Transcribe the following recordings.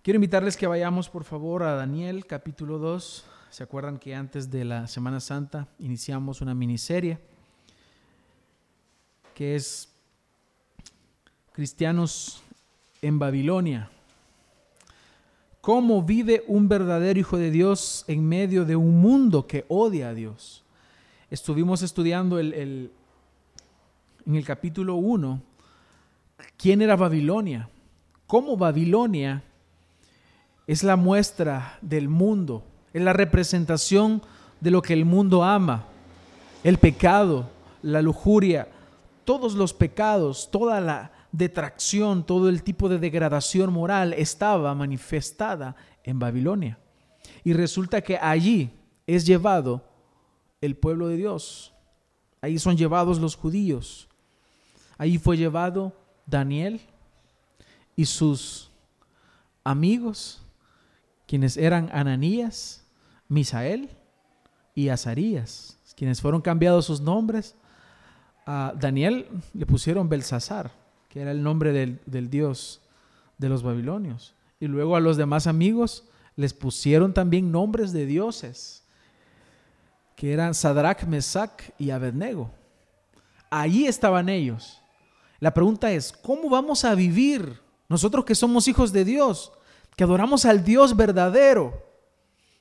Quiero invitarles que vayamos por favor a Daniel capítulo 2. ¿Se acuerdan que antes de la Semana Santa iniciamos una miniserie que es Cristianos en Babilonia? ¿Cómo vive un verdadero hijo de Dios en medio de un mundo que odia a Dios? Estuvimos estudiando el, en el capítulo 1 quién era Babilonia, cómo Babilonia es la muestra del mundo, es la representación de lo que el mundo ama, el pecado, la lujuria, todos los pecados, toda la detracción, todo el tipo de degradación moral estaba manifestada en Babilonia. Y resulta que allí es llevado el pueblo de Dios. Ahí son llevados los judíos. Ahí fue llevado Daniel y sus amigos quienes eran Ananías, Misael y Azarías, quienes fueron cambiados sus nombres. A Daniel le pusieron Belsasar, que era el nombre del, del dios de los babilonios. Y luego a los demás amigos les pusieron también nombres de dioses, que eran Sadrach, Mesach y Abednego. Allí estaban ellos. La pregunta es, ¿cómo vamos a vivir nosotros que somos hijos de Dios? Que adoramos al Dios verdadero.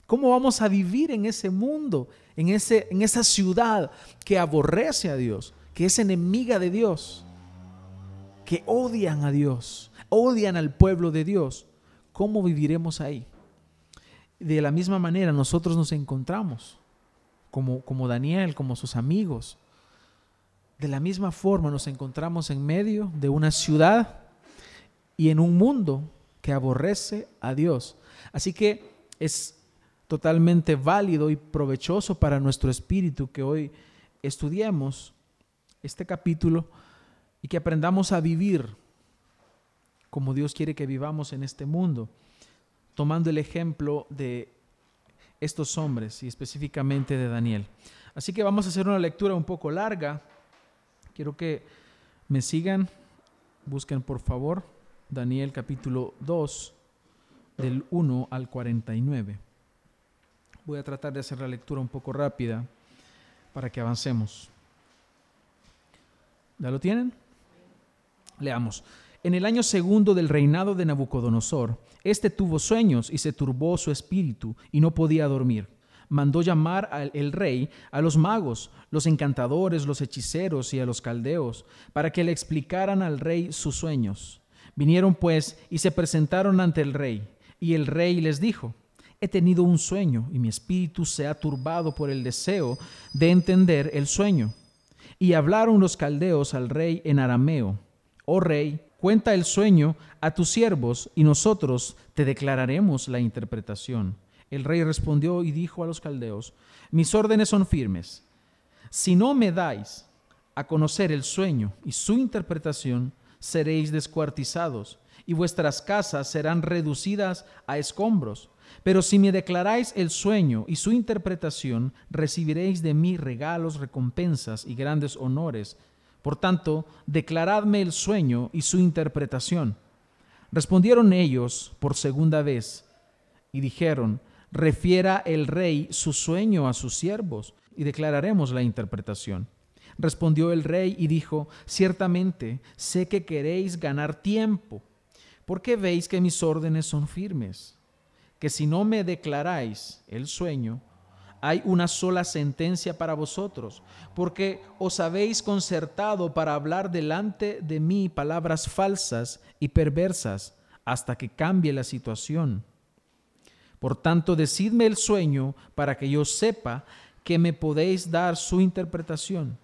¿Cómo vamos a vivir en ese mundo, en, ese, en esa ciudad que aborrece a Dios, que es enemiga de Dios, que odian a Dios, odian al pueblo de Dios? ¿Cómo viviremos ahí? De la misma manera nosotros nos encontramos, como, como Daniel, como sus amigos. De la misma forma nos encontramos en medio de una ciudad y en un mundo que aborrece a Dios. Así que es totalmente válido y provechoso para nuestro espíritu que hoy estudiemos este capítulo y que aprendamos a vivir como Dios quiere que vivamos en este mundo, tomando el ejemplo de estos hombres y específicamente de Daniel. Así que vamos a hacer una lectura un poco larga. Quiero que me sigan, busquen por favor Daniel capítulo 2, del 1 al 49. Voy a tratar de hacer la lectura un poco rápida para que avancemos. ¿Ya lo tienen? Leamos. En el año segundo del reinado de Nabucodonosor, éste tuvo sueños y se turbó su espíritu y no podía dormir. Mandó llamar al rey a los magos, los encantadores, los hechiceros y a los caldeos, para que le explicaran al rey sus sueños. Vinieron pues y se presentaron ante el rey, y el rey les dijo, he tenido un sueño, y mi espíritu se ha turbado por el deseo de entender el sueño. Y hablaron los caldeos al rey en arameo, oh rey, cuenta el sueño a tus siervos, y nosotros te declararemos la interpretación. El rey respondió y dijo a los caldeos, mis órdenes son firmes. Si no me dais a conocer el sueño y su interpretación, seréis descuartizados, y vuestras casas serán reducidas a escombros. Pero si me declaráis el sueño y su interpretación, recibiréis de mí regalos, recompensas y grandes honores. Por tanto, declaradme el sueño y su interpretación. Respondieron ellos por segunda vez y dijeron, refiera el rey su sueño a sus siervos y declararemos la interpretación. Respondió el rey y dijo, ciertamente sé que queréis ganar tiempo, porque veis que mis órdenes son firmes, que si no me declaráis el sueño, hay una sola sentencia para vosotros, porque os habéis concertado para hablar delante de mí palabras falsas y perversas hasta que cambie la situación. Por tanto, decidme el sueño para que yo sepa que me podéis dar su interpretación.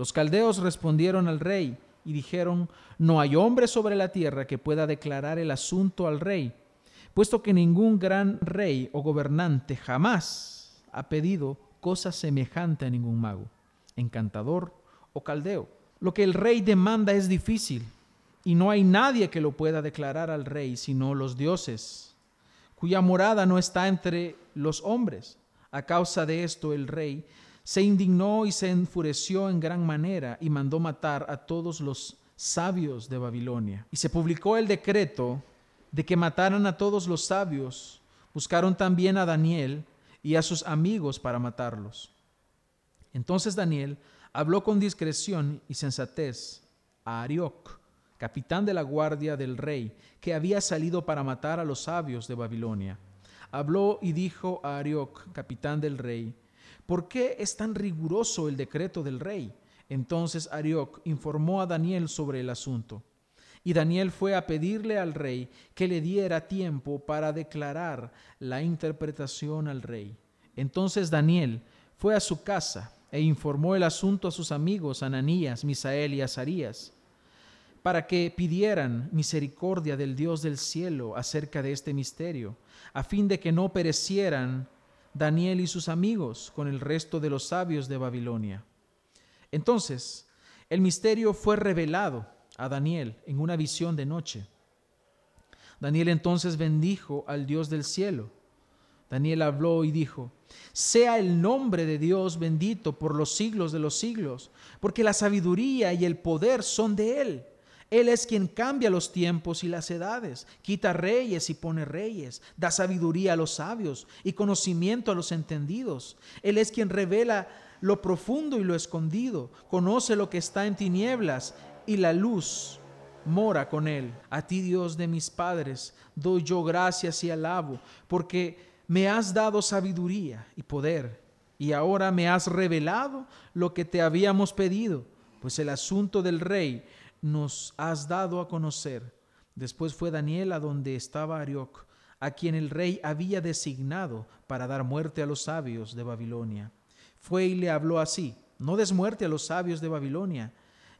Los caldeos respondieron al rey y dijeron, no hay hombre sobre la tierra que pueda declarar el asunto al rey, puesto que ningún gran rey o gobernante jamás ha pedido cosa semejante a ningún mago, encantador o caldeo. Lo que el rey demanda es difícil y no hay nadie que lo pueda declarar al rey sino los dioses, cuya morada no está entre los hombres. A causa de esto el rey se indignó y se enfureció en gran manera y mandó matar a todos los sabios de Babilonia. Y se publicó el decreto de que mataran a todos los sabios, buscaron también a Daniel y a sus amigos para matarlos. Entonces Daniel habló con discreción y sensatez a Arioc, capitán de la guardia del rey, que había salido para matar a los sabios de Babilonia. Habló y dijo a Arioc, capitán del rey, ¿por qué es tan riguroso el decreto del rey? Entonces Arioc informó a Daniel sobre el asunto. Y Daniel fue a pedirle al rey que le diera tiempo para declarar la interpretación al rey. Entonces Daniel fue a su casa e informó el asunto a sus amigos Ananías, Misael y Azarías, para que pidieran misericordia del Dios del cielo acerca de este misterio, a fin de que no perecieran Daniel y sus amigos con el resto de los sabios de Babilonia. Entonces, el misterio fue revelado a Daniel en una visión de noche. Daniel entonces bendijo al Dios del cielo. Daniel habló y dijo, sea el nombre de Dios bendito por los siglos de los siglos, porque la sabiduría y el poder son de Él. Él es quien cambia los tiempos y las edades, quita reyes y pone reyes, da sabiduría a los sabios y conocimiento a los entendidos. Él es quien revela lo profundo y lo escondido, conoce lo que está en tinieblas y la luz mora con él. A ti, Dios de mis padres, doy yo gracias y alabo, porque me has dado sabiduría y poder, y ahora me has revelado lo que te habíamos pedido, pues el asunto del rey nos has dado a conocer. Después fue Daniel a donde estaba Arioc, a quien el rey había designado para dar muerte a los sabios de Babilonia. Fue y le habló así, no des muerte a los sabios de Babilonia,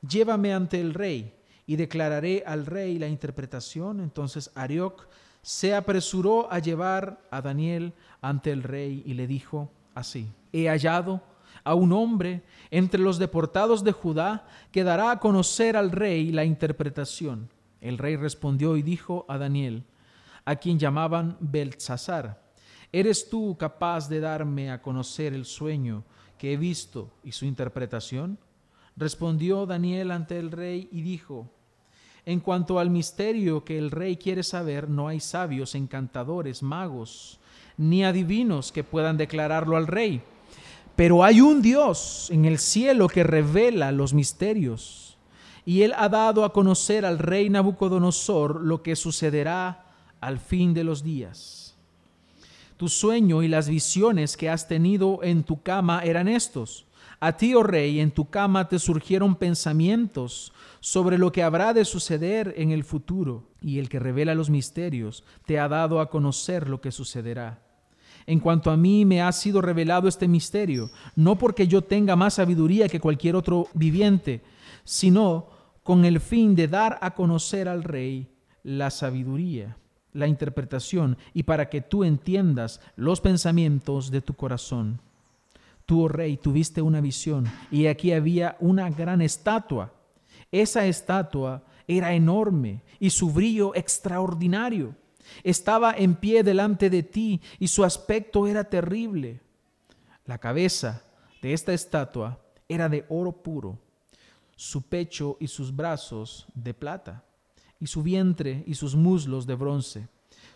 llévame ante el rey y declararé al rey la interpretación. Entonces Arioc se apresuró a llevar a Daniel ante el rey y le dijo así, he hallado a un hombre entre los deportados de Judá que dará a conocer al rey la interpretación. El rey respondió y dijo a Daniel, a quien llamaban Beltzazar, ¿eres tú capaz de darme a conocer el sueño que he visto y su interpretación? Respondió Daniel ante el rey y dijo, en cuanto al misterio que el rey quiere saber, no hay sabios, encantadores, magos, ni adivinos que puedan declararlo al rey. Pero hay un Dios en el cielo que revela los misterios. Y él ha dado a conocer al rey Nabucodonosor lo que sucederá al fin de los días. Tu sueño y las visiones que has tenido en tu cama eran estos. A ti, oh rey, en tu cama te surgieron pensamientos sobre lo que habrá de suceder en el futuro, y el que revela los misterios te ha dado a conocer lo que sucederá. En cuanto a mí me ha sido revelado este misterio, no porque yo tenga más sabiduría que cualquier otro viviente, sino con el fin de dar a conocer al rey la sabiduría, la interpretación, y para que tú entiendas los pensamientos de tu corazón. Tú, oh rey, tuviste una visión, y aquí había una gran estatua esa estatua era enorme y su brillo extraordinario. Estaba en pie delante de ti y su aspecto era terrible. La cabeza de esta estatua era de oro puro, su pecho y sus brazos de plata, y su vientre y sus muslos de bronce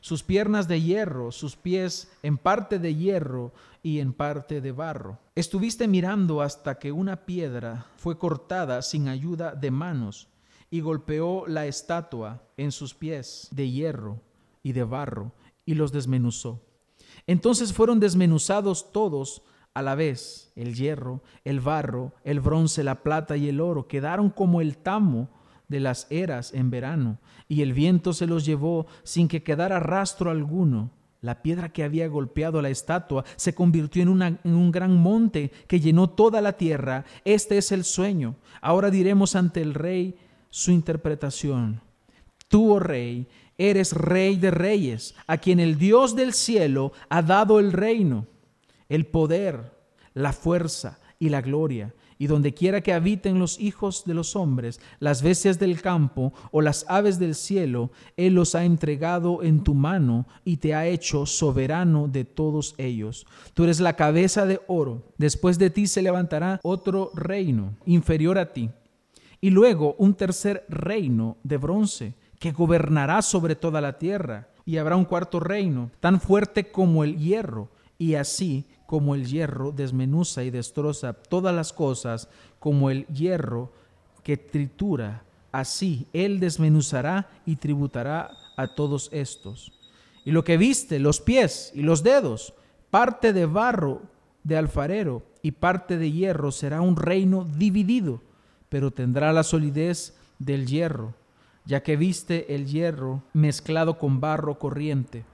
sus piernas de hierro, sus pies en parte de hierro y en parte de barro. Estuviste mirando hasta que una piedra fue cortada sin ayuda de manos y golpeó la estatua en sus pies de hierro y de barro y los desmenuzó. Entonces fueron desmenuzados todos a la vez, el hierro, el barro, el bronce, la plata y el oro, quedaron como el tamo de las eras en verano, y el viento se los llevó sin que quedara rastro alguno. La piedra que había golpeado la estatua se convirtió en, un gran monte que llenó toda la tierra. Este es el sueño. Ahora diremos ante el rey su interpretación. Tú, oh rey, eres rey de reyes, a quien el Dios del cielo ha dado el reino, el poder, la fuerza y la gloria. Y donde quiera que habiten los hijos de los hombres, las bestias del campo o las aves del cielo, Él los ha entregado en tu mano y te ha hecho soberano de todos ellos. Tú eres la cabeza de oro, después de ti se levantará otro reino inferior a ti, y luego un tercer reino de bronce que gobernará sobre toda la tierra. Y habrá un cuarto reino, tan fuerte como el hierro, y así como el hierro desmenuza y destroza todas las cosas, como el hierro que tritura, así él desmenuzará y tributará a todos estos. Y lo que viste, los pies y los dedos, parte de barro de alfarero y parte de hierro, será un reino dividido, pero tendrá la solidez del hierro, ya que viste el hierro mezclado con barro corriente.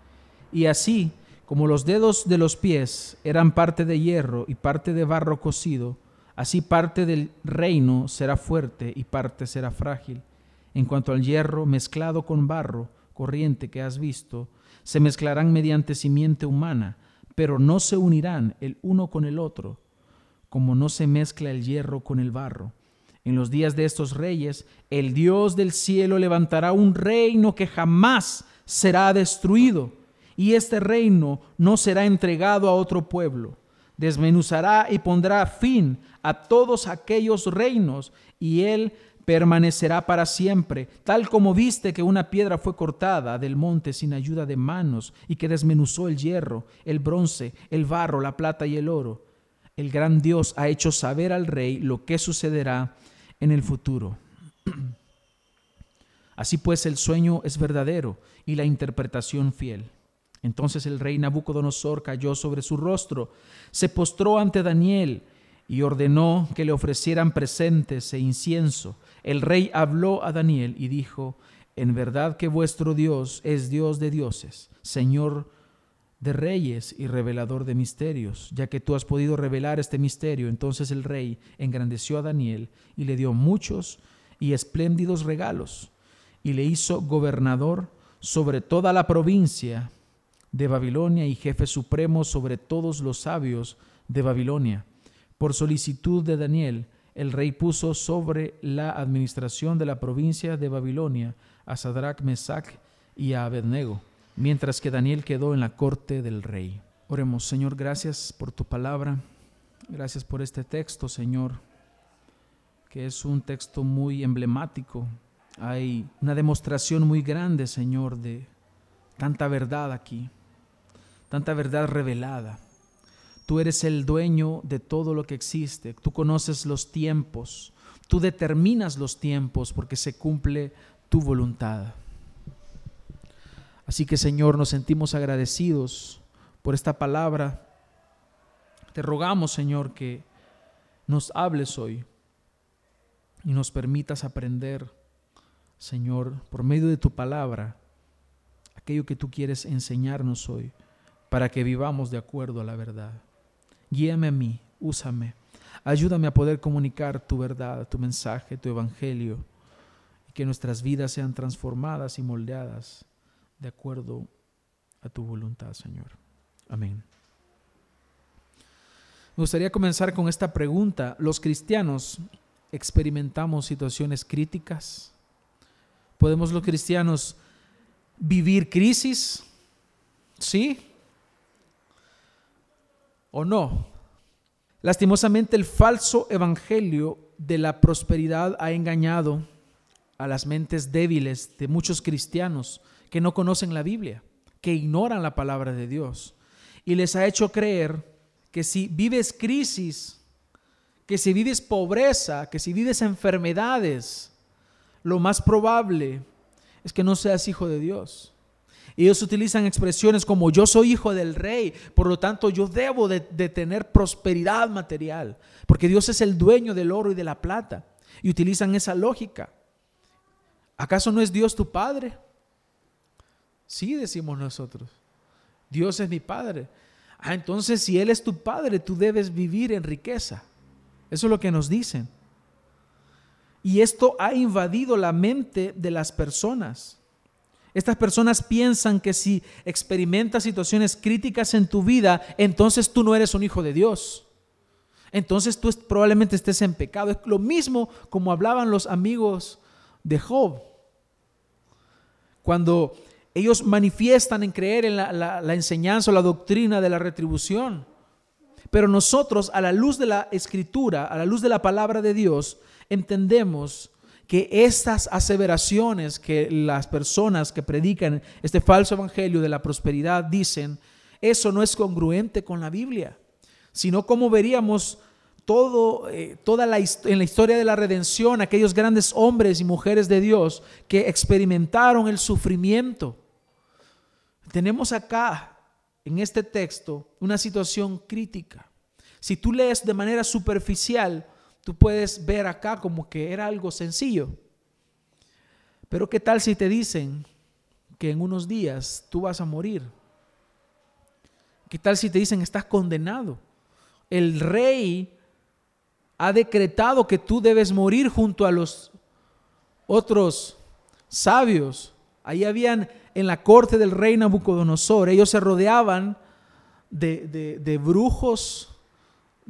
Y así como los dedos de los pies eran parte de hierro y parte de barro cocido, así parte del reino será fuerte y parte será frágil. En cuanto al hierro mezclado con barro corriente que has visto, se mezclarán mediante simiente humana, pero no se unirán el uno con el otro, como no se mezcla el hierro con el barro. En los días de estos reyes, el Dios del cielo levantará un reino que jamás será destruido, y este reino no será entregado a otro pueblo. Desmenuzará y pondrá fin a todos aquellos reinos, y él permanecerá para siempre, tal como viste que una piedra fue cortada del monte sin ayuda de manos y que desmenuzó el hierro, el bronce, el barro, la plata y el oro. El gran Dios ha hecho saber al rey lo que sucederá en el futuro. Así pues el sueño es verdadero y la interpretación fiel. Entonces el rey Nabucodonosor cayó sobre su rostro, se postró ante Daniel y ordenó que le ofrecieran presentes e incienso. El rey habló a Daniel y dijo, en verdad que vuestro Dios es Dios de dioses, Señor de reyes y revelador de misterios, ya que tú has podido revelar este misterio. Entonces el rey engrandeció a Daniel y le dio muchos y espléndidos regalos, y le hizo gobernador sobre toda la provincia de Babilonia y jefe supremo sobre todos los sabios de Babilonia. Por solicitud de Daniel, el rey puso sobre la administración de la provincia de Babilonia a Sadrach, Mesach y a Abednego, mientras que Daniel quedó en la corte del rey. Oremos, Señor, gracias por tu palabra, gracias por este texto, Señor, que es un texto muy emblemático. Hay una demostración muy grande, Señor, de tanta verdad aquí, tanta verdad revelada. Tú eres el dueño de todo lo que existe. Tú conoces los tiempos. Tú determinas los tiempos porque se cumple tu voluntad. Así que Señor, nos sentimos agradecidos por esta palabra. Te rogamos, Señor, que nos hables hoy y nos permitas aprender, Señor, por medio de tu palabra, aquello que tú quieres enseñarnos hoy, para que vivamos de acuerdo a la verdad. Guíame a mí, úsame. Ayúdame a poder comunicar tu verdad, tu mensaje, tu evangelio, y que nuestras vidas sean transformadas y moldeadas de acuerdo a tu voluntad, Señor. Amén. Me gustaría comenzar con esta pregunta. ¿Los cristianos experimentamos situaciones críticas? ¿Podemos los cristianos vivir crisis? ¿Sí? o no. Lastimosamente el falso evangelio de la prosperidad ha engañado a las mentes débiles de muchos cristianos que no conocen la Biblia, que ignoran la palabra de Dios y les ha hecho creer que si vives crisis, que si vives pobreza, que si vives enfermedades, lo más probable es que no seas hijo de Dios. Ellos utilizan expresiones como yo soy hijo del rey, por lo tanto yo debo de, tener prosperidad material, porque Dios es el dueño del oro y de la plata. Y utilizan esa lógica. ¿Acaso no es Dios tu Padre? Sí, decimos nosotros. Dios es mi Padre. Ah, entonces si Él es tu Padre, tú debes vivir en riqueza. Eso es lo que nos dicen. Y esto ha invadido la mente de las personas. Estas personas piensan que si experimentas situaciones críticas en tu vida, entonces tú no eres un hijo de Dios. Entonces tú probablemente estés en pecado. Es lo mismo como hablaban los amigos de Job. Cuando ellos manifiestan en creer en la, enseñanza o la doctrina de la retribución. Pero nosotros, a la luz de la escritura, a la luz de la palabra de Dios, entendemos que estas aseveraciones que las personas que predican este falso evangelio de la prosperidad dicen, eso no es congruente con la Biblia, sino como veríamos todo, eh, toda la, en la historia de la redención, aquellos grandes hombres y mujeres de Dios que experimentaron el sufrimiento. Tenemos acá, en este texto, una situación crítica. Si tú lees de manera superficial, tú puedes ver acá como que era algo sencillo. Pero ¿qué tal si te dicen que en unos días tú vas a morir? ¿Qué tal si te dicen estás condenado? El rey ha decretado que tú debes morir junto a los otros sabios. Ahí habían en la corte del rey Nabucodonosor, ellos se rodeaban de, de brujos,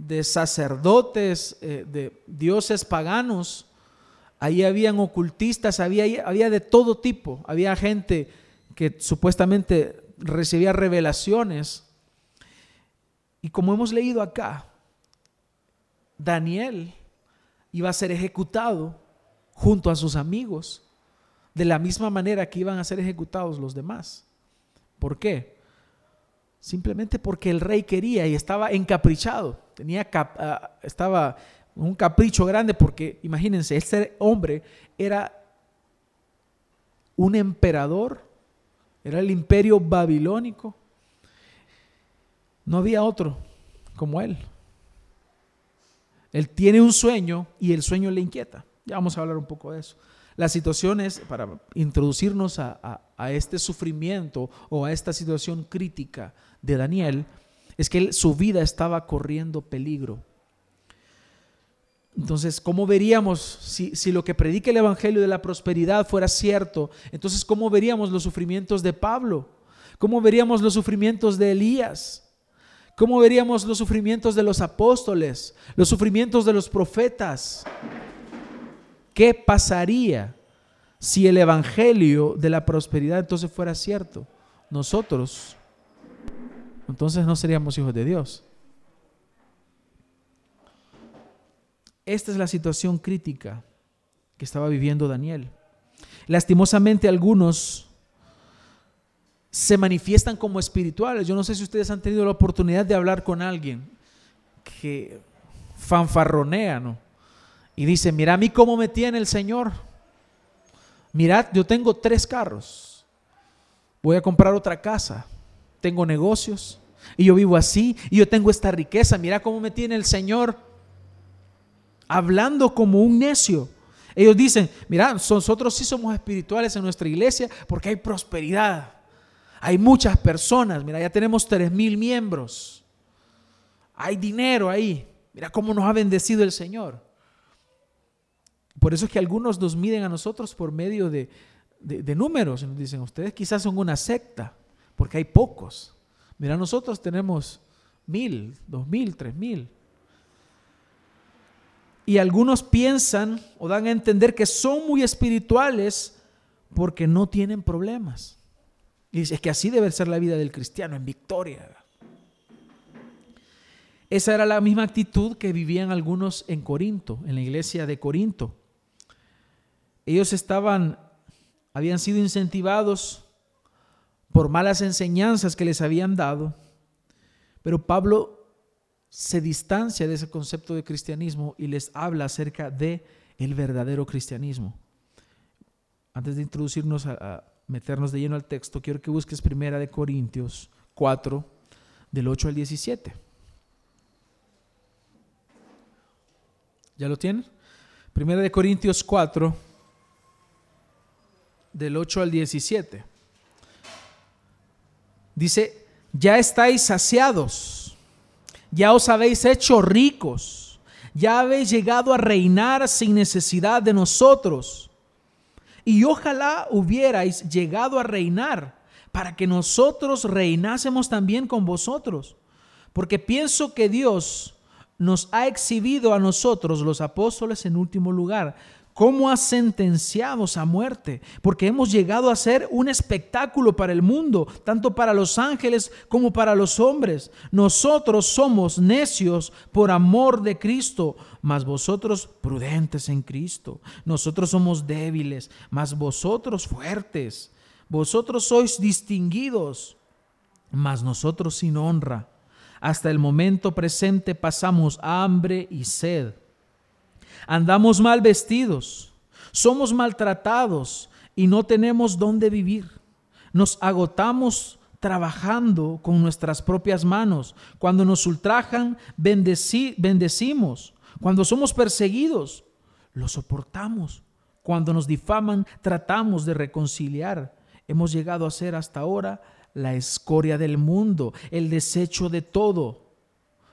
de sacerdotes, eh, de dioses paganos. Ahí habían ocultistas, había, había de todo tipo. Había gente que supuestamente recibía revelaciones. Y como hemos leído acá, Daniel iba a ser ejecutado junto a sus amigos, de la misma manera que iban a ser ejecutados los demás. ¿Por qué? Simplemente porque el rey quería y estaba encaprichado. Tenía ah, estaba un capricho grande porque imagínense, este hombre era un emperador, era el imperio babilónico. No había otro como él. Él tiene un sueño y el sueño le inquieta. Ya vamos a hablar un poco de eso. La situación es, para introducirnos a, este sufrimiento o a esta situación crítica de Daniel, es que su vida estaba corriendo peligro. Entonces, ¿cómo veríamos si, si, lo que predica el Evangelio de la prosperidad fuera cierto? Entonces, ¿cómo veríamos los sufrimientos de Pablo? ¿Cómo veríamos los sufrimientos de Elías? ¿Cómo veríamos los sufrimientos de los apóstoles? Los sufrimientos de los profetas? ¿Qué pasaría si el Evangelio de la prosperidad entonces fuera cierto? Nosotros, entonces no seríamos hijos de Dios. Esta es la situación crítica que estaba viviendo Daniel. Lastimosamente algunos se manifiestan como espirituales. Yo no sé si ustedes han tenido la oportunidad de hablar con alguien que fanfarronea, ¿no? y dice, mira a mí cómo me tiene el Señor. Mirad, yo tengo tres carros. Voy a comprar otra casa. Tengo negocios. Y yo vivo así. Y yo tengo esta riqueza. Mira cómo me tiene el Señor. Hablando como un necio. Ellos dicen, mira, nosotros sí somos espirituales en nuestra iglesia porque hay prosperidad. Hay muchas personas. Mira, ya tenemos tres mil miembros. Hay dinero ahí. Mira cómo nos ha bendecido el Señor. Por eso es que algunos nos miden a nosotros por medio de, números. Y nos dicen, ustedes quizás son una secta, porque hay pocos. Mira, nosotros tenemos mil, dos mil, tres mil. Y algunos piensan o dan a entender que son muy espirituales porque no tienen problemas. Y es que así debe ser la vida del cristiano, en victoria. Esa era la misma actitud que vivían algunos en Corinto, en la iglesia de Corinto. Ellos estaban, habían sido incentivados por malas enseñanzas que les habían dado, pero Pablo se distancia de ese concepto de cristianismo y les habla acerca de el verdadero cristianismo. Antes de introducirnos a, meternos de lleno al texto, quiero que busques primera de Corintios 4 del 8 al 17. ¿Ya lo tienen? Primera de Corintios 4 del 8 al 17. Dice, ya estáis saciados, ya os habéis hecho ricos, ya habéis llegado a reinar sin necesidad de nosotros. Y ojalá hubierais llegado a reinar para que nosotros reinásemos también con vosotros. Porque pienso que Dios nos ha exhibido a nosotros, los apóstoles, en último lugar, como a sentenciados a muerte, porque hemos llegado a ser un espectáculo para el mundo, tanto para los ángeles como para los hombres. Nosotros somos necios por amor de Cristo, mas vosotros prudentes en Cristo. Nosotros somos débiles, mas vosotros fuertes. Vosotros sois distinguidos, mas nosotros sin honra. Hasta el momento presente pasamos hambre y sed andamos mal vestidos, somos maltratados y no tenemos dónde vivir. Nos agotamos trabajando con nuestras propias manos. Cuando nos ultrajan, bendecimos. Cuando somos perseguidos, lo soportamos. Cuando nos difaman, tratamos de reconciliar. Hemos llegado a ser hasta ahora la escoria del mundo, el desecho de todo.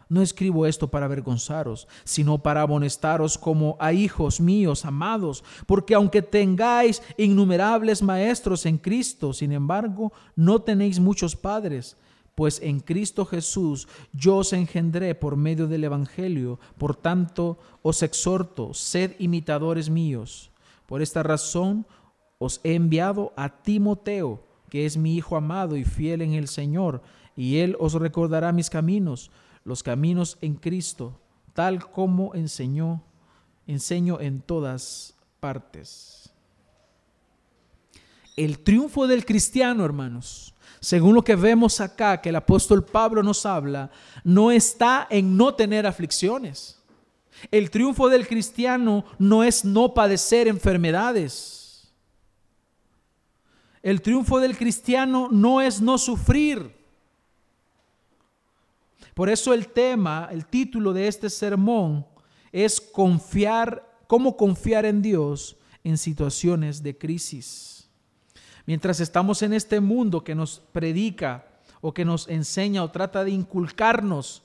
No escribo esto para avergonzaros, sino para amonestaros como a hijos míos amados, porque aunque tengáis innumerables maestros en Cristo, sin embargo, no tenéis muchos padres, pues en Cristo Jesús yo os engendré por medio del Evangelio, por tanto os exhorto, sed imitadores míos. Por esta razón os he enviado a Timoteo, que es mi hijo amado y fiel en el Señor, y él os recordará mis caminos los caminos en Cristo, tal como enseñó, enseño en todas partes. El triunfo del cristiano, hermanos, según lo que vemos acá, que el apóstol Pablo nos habla, no está en no tener aflicciones. El triunfo del cristiano no es no padecer enfermedades. El triunfo del cristiano no es no sufrir. Por eso el tema, el título de este sermón es confiar, cómo confiar en Dios en situaciones de crisis. Mientras estamos en este mundo que nos predica o que nos enseña o trata de inculcarnos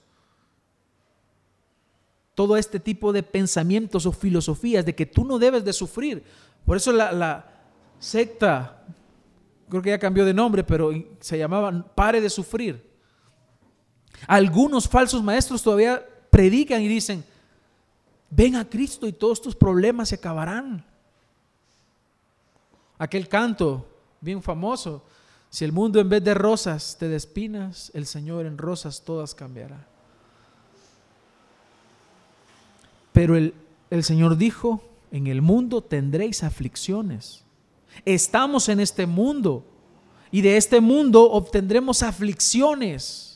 todo este tipo de pensamientos o filosofías de que tú no debes de sufrir. Por eso la, la secta, creo que ya cambió de nombre, pero se llamaba Pare de Sufrir algunos falsos maestros todavía predican y dicen, ven a Cristo y todos tus problemas se acabarán. Aquel canto bien famoso, si el mundo en vez de rosas te despinas, el Señor en rosas todas cambiará. Pero el, el Señor dijo, en el mundo tendréis aflicciones. Estamos en este mundo y de este mundo obtendremos aflicciones.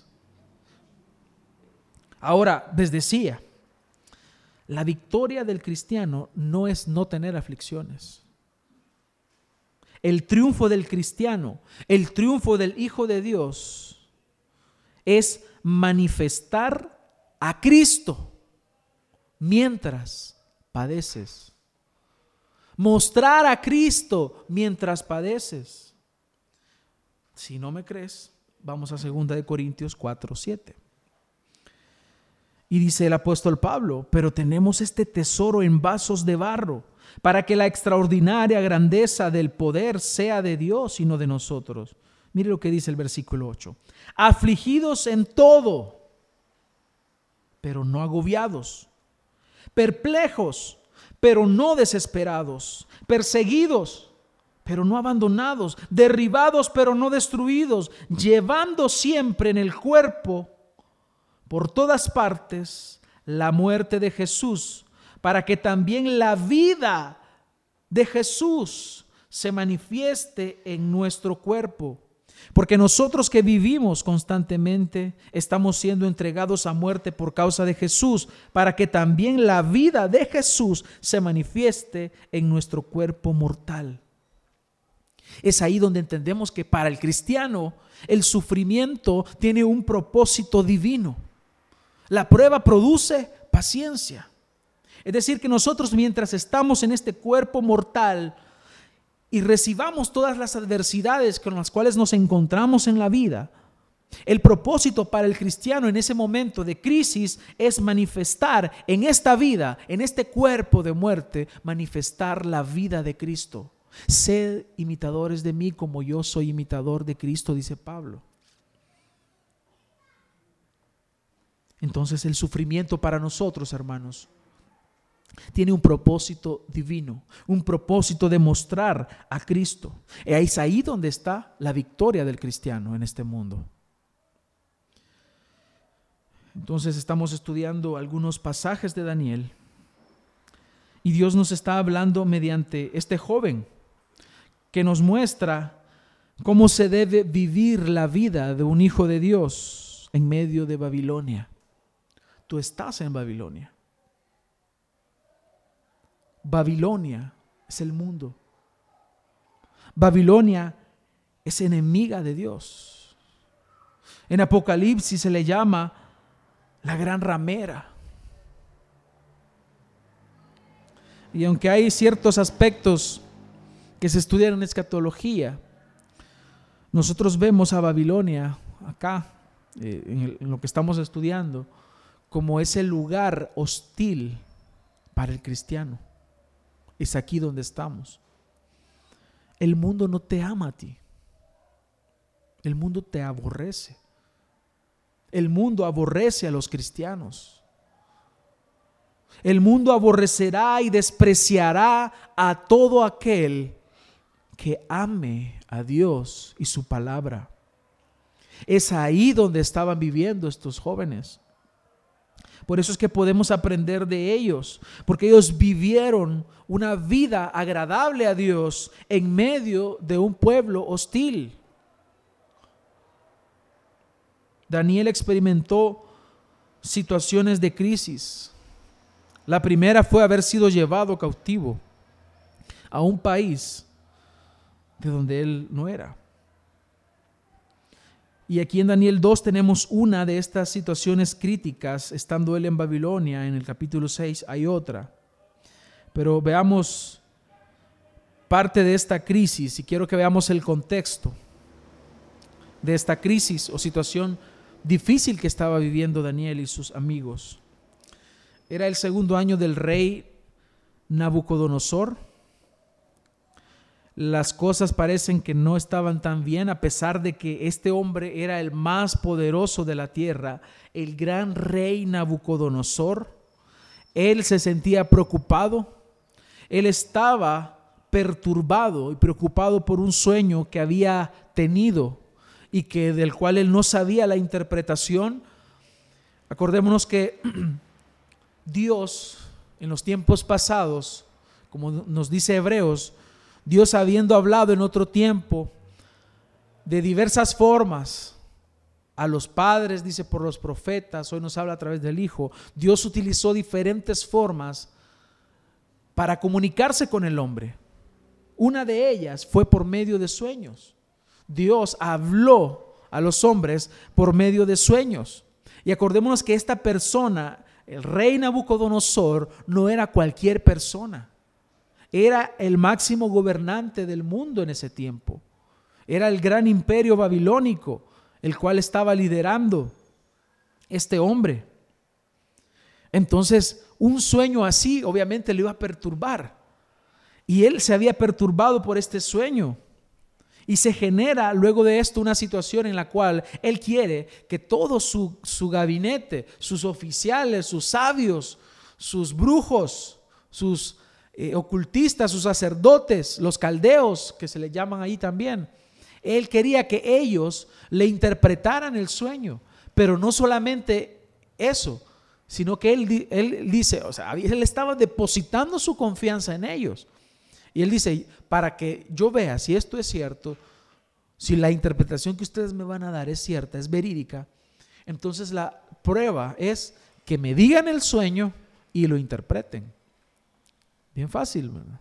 Ahora, les decía, la victoria del cristiano no es no tener aflicciones. El triunfo del cristiano, el triunfo del Hijo de Dios, es manifestar a Cristo mientras padeces. Mostrar a Cristo mientras padeces. Si no me crees, vamos a 2 Corintios 4, 7. Y dice el apóstol Pablo, pero tenemos este tesoro en vasos de barro, para que la extraordinaria grandeza del poder sea de Dios y no de nosotros. Mire lo que dice el versículo 8. Afligidos en todo, pero no agobiados. Perplejos, pero no desesperados. Perseguidos, pero no abandonados. Derribados, pero no destruidos. Llevando siempre en el cuerpo por todas partes la muerte de Jesús, para que también la vida de Jesús se manifieste en nuestro cuerpo. Porque nosotros que vivimos constantemente estamos siendo entregados a muerte por causa de Jesús, para que también la vida de Jesús se manifieste en nuestro cuerpo mortal. Es ahí donde entendemos que para el cristiano el sufrimiento tiene un propósito divino. La prueba produce paciencia. Es decir, que nosotros mientras estamos en este cuerpo mortal y recibamos todas las adversidades con las cuales nos encontramos en la vida, el propósito para el cristiano en ese momento de crisis es manifestar en esta vida, en este cuerpo de muerte, manifestar la vida de Cristo. Sed imitadores de mí como yo soy imitador de Cristo, dice Pablo. Entonces el sufrimiento para nosotros, hermanos, tiene un propósito divino, un propósito de mostrar a Cristo. Y es ahí donde está la victoria del cristiano en este mundo. Entonces estamos estudiando algunos pasajes de Daniel y Dios nos está hablando mediante este joven que nos muestra cómo se debe vivir la vida de un hijo de Dios en medio de Babilonia. Tú estás en Babilonia. Babilonia es el mundo. Babilonia es enemiga de Dios. En Apocalipsis se le llama la gran ramera. Y aunque hay ciertos aspectos que se estudian en escatología, nosotros vemos a Babilonia acá, eh, en, lo que estamos estudiando, como ese lugar hostil para el cristiano. Es aquí donde estamos. El mundo no te ama a ti. El mundo te aborrece. El mundo aborrece a los cristianos. El mundo aborrecerá y despreciará a todo aquel que ame a Dios y su palabra. Es ahí donde estaban viviendo estos jóvenes. Por eso es que podemos aprender de ellos, porque ellos vivieron una vida agradable a Dios en medio de un pueblo hostil. Daniel experimentó situaciones de crisis. La primera fue haber sido llevado cautivo a un país de donde él no era. Y aquí en Daniel 2 tenemos una de estas situaciones críticas, estando él en Babilonia, en el capítulo 6 hay otra. Pero veamos parte de esta crisis y quiero que veamos el contexto de esta crisis o situación difícil que estaba viviendo Daniel y sus amigos. Era el segundo año del rey Nabucodonosor las cosas parecen que no estaban tan bien a pesar de que este hombre era el más poderoso de la tierra, el gran rey Nabucodonosor. Él se sentía preocupado, él estaba perturbado y preocupado por un sueño que había tenido y que del cual él no sabía la interpretación. Acordémonos que Dios en los tiempos pasados, como nos dice Hebreos, Dios habiendo hablado en otro tiempo de diversas formas a los padres, dice por los profetas, hoy nos habla a través del Hijo, Dios utilizó diferentes formas para comunicarse con el hombre. Una de ellas fue por medio de sueños. Dios habló a los hombres por medio de sueños. Y acordémonos que esta persona, el rey Nabucodonosor, no era cualquier persona. Era el máximo gobernante del mundo en ese tiempo. Era el gran imperio babilónico, el cual estaba liderando este hombre. Entonces, un sueño así obviamente le iba a perturbar. Y él se había perturbado por este sueño. Y se genera luego de esto una situación en la cual él quiere que todo su, su gabinete, sus oficiales, sus sabios, sus brujos, sus eh, ocultistas, sus sacerdotes, los caldeos, que se le llaman ahí también. Él quería que ellos le interpretaran el sueño, pero no solamente eso, sino que él, él dice, o sea, él estaba depositando su confianza en ellos. Y él dice, para que yo vea si esto es cierto, si la interpretación que ustedes me van a dar es cierta, es verídica, entonces la prueba es que me digan el sueño y lo interpreten. Bien fácil, ¿verdad?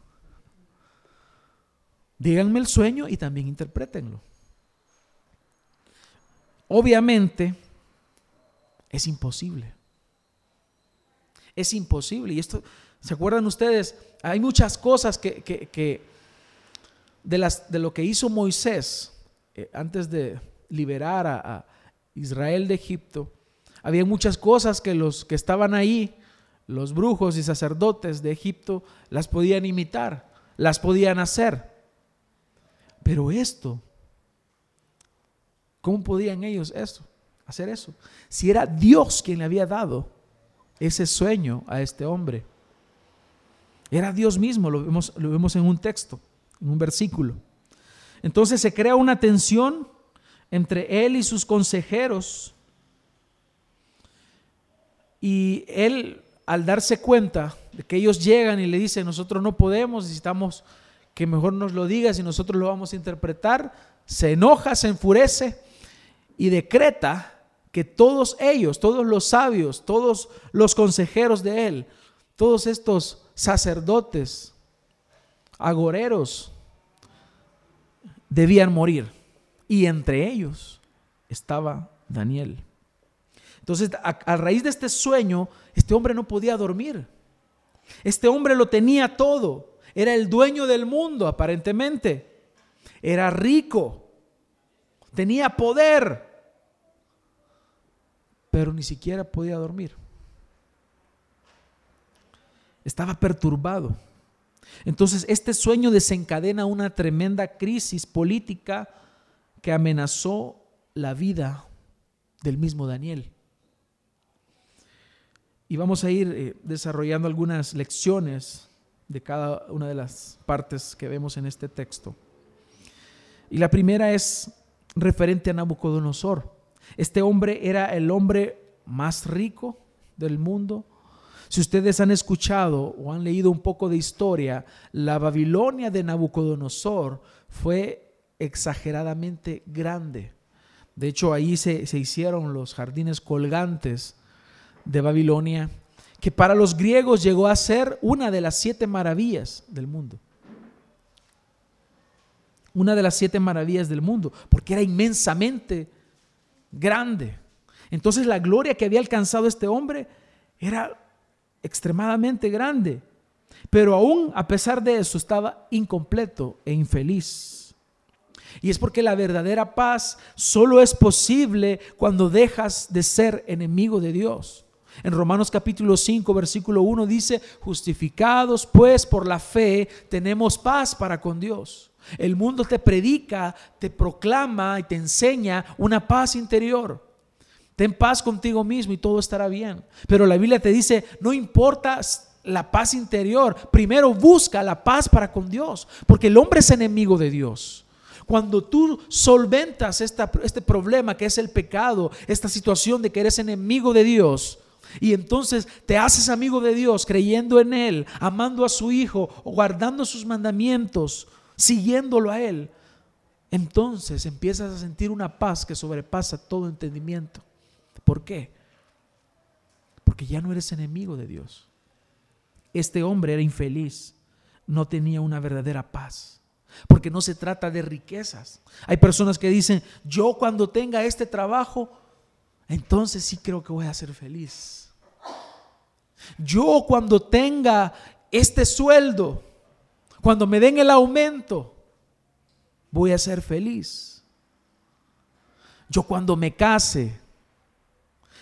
Díganme el sueño y también interprétenlo. Obviamente, es imposible. Es imposible. Y esto, ¿se acuerdan ustedes? Hay muchas cosas que, de, las, de lo que hizo Moisés eh, antes de liberar a, a Israel de Egipto. Había muchas cosas que los que estaban ahí los brujos y sacerdotes de Egipto las podían imitar, las podían hacer. Pero esto, ¿cómo podían ellos eso, hacer eso? Si era Dios quien le había dado ese sueño a este hombre. Era Dios mismo, lo vemos, lo vemos en un texto, en un versículo. Entonces se crea una tensión entre él y sus consejeros. Y él, al darse cuenta de que ellos llegan y le dicen, nosotros no podemos, necesitamos que mejor nos lo digas y nosotros lo vamos a interpretar, se enoja, se enfurece y decreta que todos ellos, todos los sabios, todos los consejeros de él, todos estos sacerdotes, agoreros, debían morir. Y entre ellos estaba Daniel. Entonces, a, raíz de este sueño, este hombre no podía dormir. Este hombre lo tenía todo. Era el dueño del mundo, aparentemente. Era rico. Tenía poder. Pero ni siquiera podía dormir. Estaba perturbado. Entonces, este sueño desencadena una tremenda crisis política que amenazó la vida del mismo Daniel. Y vamos a ir eh, desarrollando algunas lecciones de cada una de las partes que vemos en este texto. Y la primera es referente a Nabucodonosor. Este hombre era el hombre más rico del mundo, si ustedes han escuchado o han leído un poco de historia, la Babilonia de Nabucodonosor fue exageradamente grande. De hecho, ahí se, hicieron los jardines colgantes de Babilonia, que para los griegos llegó a ser una de las siete maravillas del mundo. Una de las siete maravillas del mundo, porque era inmensamente grande. Entonces la gloria que había alcanzado este hombre era extremadamente grande. Pero aún a pesar de eso estaba incompleto e infeliz. Y es porque la verdadera paz solo es posible cuando dejas de ser enemigo de Dios. En Romanos capítulo 5, versículo 1 dice, justificados pues por la fe, tenemos paz para con Dios. El mundo te predica, te proclama y te enseña una paz interior. Ten paz contigo mismo y todo estará bien. Pero la Biblia te dice, no importa la paz interior, primero busca la paz para con Dios, porque el hombre es enemigo de Dios. Cuando tú solventas este problema que es el pecado, esta situación de que eres enemigo de Dios, y entonces te haces amigo de Dios creyendo en Él, amando a su Hijo, guardando sus mandamientos, siguiéndolo a Él, entonces empiezas a sentir una paz que sobrepasa todo entendimiento. ¿Por qué? Porque ya no eres enemigo de Dios. Este hombre era infeliz, no tenía una verdadera paz. Porque no se trata de riquezas. Hay personas que dicen, yo cuando tenga este trabajo, entonces sí creo que voy a ser feliz. Yo cuando tenga este sueldo, cuando me den el aumento, voy a ser feliz. Yo cuando me case,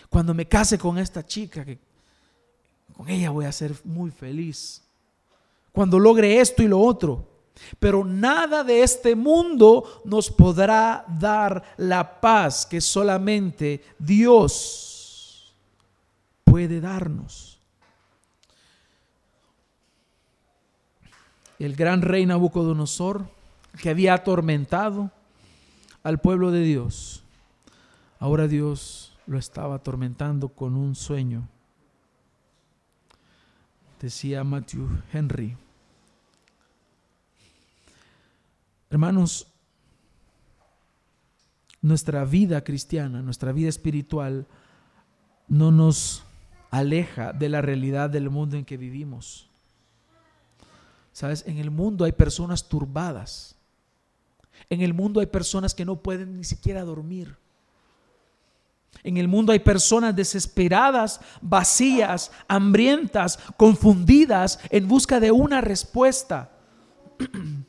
cuando me case con esta chica, que con ella voy a ser muy feliz. Cuando logre esto y lo otro. Pero nada de este mundo nos podrá dar la paz que solamente Dios puede darnos. El gran rey Nabucodonosor, que había atormentado al pueblo de Dios, ahora Dios lo estaba atormentando con un sueño. Decía Matthew Henry. Hermanos, nuestra vida cristiana, nuestra vida espiritual, no nos aleja de la realidad del mundo en que vivimos. Sabes, en el mundo hay personas turbadas. En el mundo hay personas que no pueden ni siquiera dormir. En el mundo hay personas desesperadas, vacías, hambrientas, confundidas, en busca de una respuesta.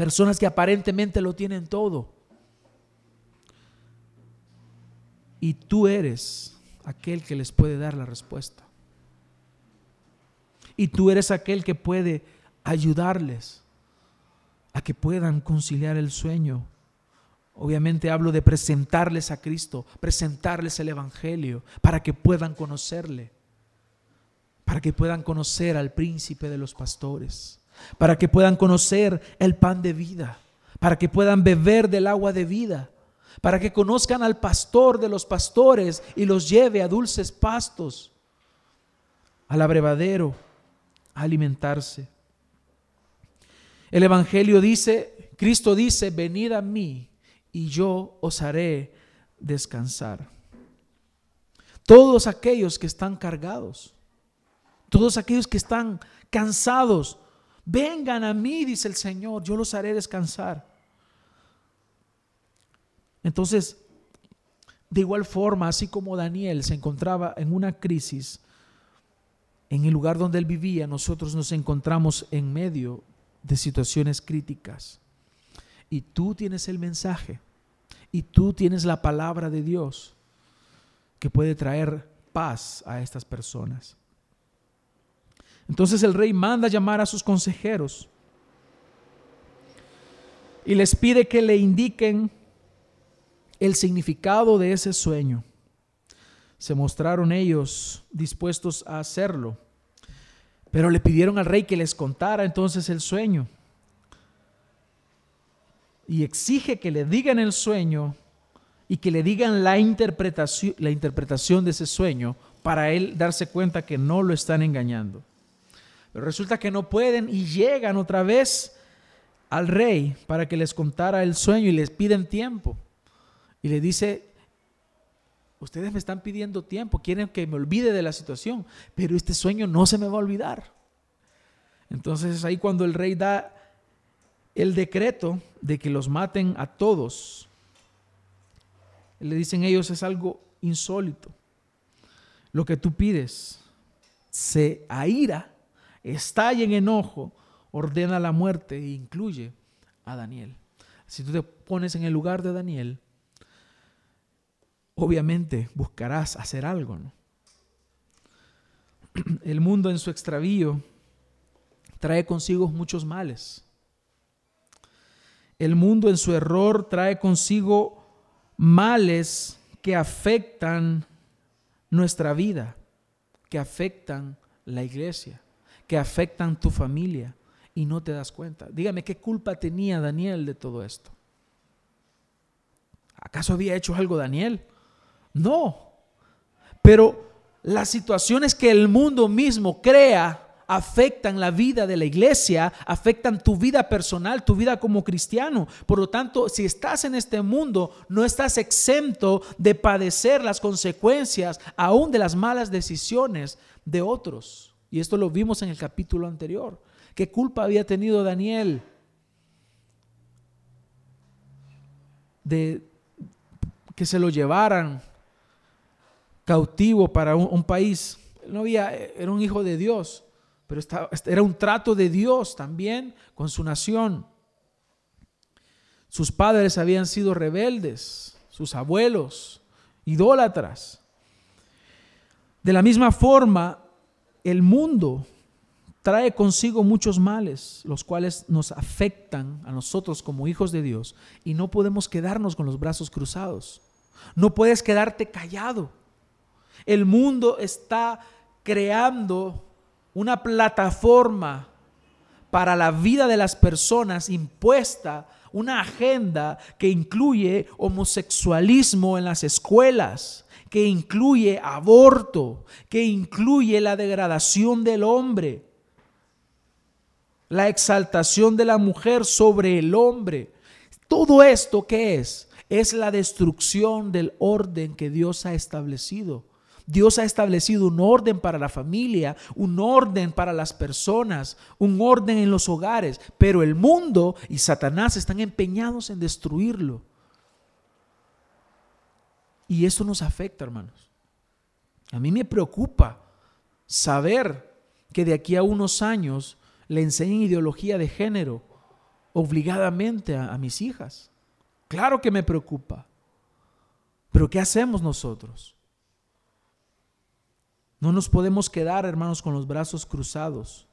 personas que aparentemente lo tienen todo. Y tú eres aquel que les puede dar la respuesta. Y tú eres aquel que puede ayudarles a que puedan conciliar el sueño Obviamente hablo de presentarles a Cristo, presentarles el Evangelio para que puedan conocerle, para que puedan conocer al príncipe de los pastores, para que puedan conocer el pan de vida, para que puedan beber del agua de vida, para que conozcan al pastor de los pastores y los lleve a dulces pastos, al abrevadero, a alimentarse. El Evangelio dice, Cristo dice, venid a mí y yo os haré descansar. Todos aquellos que están cargados, todos aquellos que están cansados, vengan a mí, dice el Señor, yo los haré descansar. Entonces, de igual forma, así como Daniel se encontraba en una crisis, en el lugar donde él vivía, nosotros nos encontramos en medio de situaciones críticas. Y tú tienes el mensaje, y tú tienes la palabra de Dios que puede traer paz a estas personas. Entonces el rey manda llamar a sus consejeros y les pide que le indiquen el significado de ese sueño. Se mostraron ellos dispuestos a hacerlo, pero le pidieron al rey que les contara entonces el sueño. Y exige que le digan el sueño y que le digan la interpretación, la interpretación de ese sueño para él darse cuenta que no lo están engañando. Pero resulta que no pueden y llegan otra vez al rey para que les contara el sueño y les piden tiempo y le dice, ustedes me están pidiendo tiempo, quieren que me olvide de la situación, pero este sueño no se me va a olvidar. Entonces es ahí cuando el rey da el decreto de que los maten a todos. Le dicen ellos es algo insólito. Lo que tú pides se aira, estalla en enojo, ordena la muerte e incluye a Daniel. Si tú te pones en el lugar de Daniel, obviamente buscarás hacer algo. El mundo en su extravío trae consigo muchos males. El mundo en su error trae consigo males que afectan nuestra vida, que afectan la iglesia, que afectan tu familia y no te das cuenta. Dígame, ¿qué culpa tenía Daniel de todo esto? ¿Acaso había hecho algo Daniel? No. Pero las situaciones que el mundo mismo crea afectan la vida de la iglesia, afectan tu vida personal, tu vida como cristiano. Por lo tanto, si estás en este mundo, no estás exento de padecer las consecuencias aún de las malas decisiones de otros. Y esto lo vimos en el capítulo anterior. ¿Qué culpa había tenido Daniel de que se lo llevaran cautivo para un, país. no había, era un hijo de Dios, pero estaba, era un trato de Dios también con su nación. Sus padres habían sido rebeldes, sus abuelos, idólatras. De la misma forma, el mundo trae consigo muchos males, los cuales nos afectan a nosotros como hijos de Dios, y no podemos quedarnos con los brazos cruzados. No puedes quedarte callado. El mundo está creando una plataforma para la vida de las personas impuesta, una agenda que incluye homosexualismo en las escuelas, que incluye aborto, que incluye la degradación del hombre, la exaltación de la mujer sobre el hombre. Todo esto, ¿qué es? Es la destrucción del orden que Dios ha establecido. Dios ha establecido un orden para la familia, un orden para las personas, un orden en los hogares, pero el mundo y Satanás están empeñados en destruirlo. Y eso nos afecta, hermanos. A mí me preocupa saber que de aquí a unos años le enseñen ideología de género obligadamente a, a mis hijas. Claro que me preocupa. Pero ¿qué hacemos nosotros? No nos podemos quedar, hermanos, con los brazos cruzados.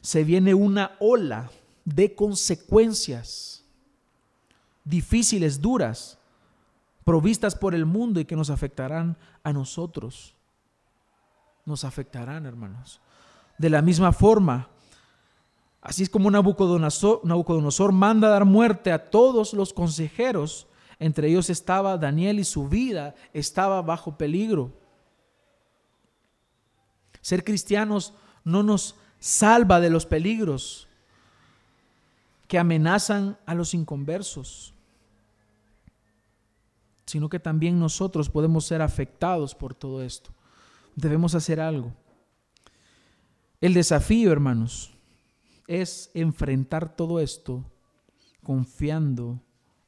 Se viene una ola de consecuencias difíciles, duras, provistas por el mundo y que nos afectarán a nosotros. Nos afectarán, hermanos. De la misma forma, así es como Nabucodonosor, Nabucodonosor manda dar muerte a todos los consejeros, entre ellos estaba Daniel y su vida estaba bajo peligro. Ser cristianos no nos salva de los peligros que amenazan a los inconversos, sino que también nosotros podemos ser afectados por todo esto. Debemos hacer algo. El desafío, hermanos, es enfrentar todo esto confiando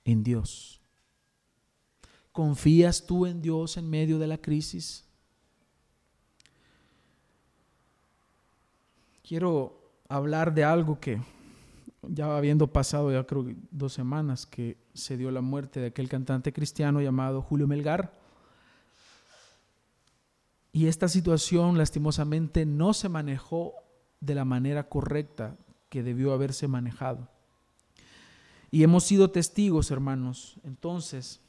en Dios. ¿Confías tú en Dios en medio de la crisis? quiero hablar de algo que ya habiendo pasado ya creo dos semanas que se dio la muerte de aquel cantante cristiano llamado Julio Melgar. Y esta situación lastimosamente no se manejó de la manera correcta que debió haberse manejado. Y hemos sido testigos, hermanos, entonces,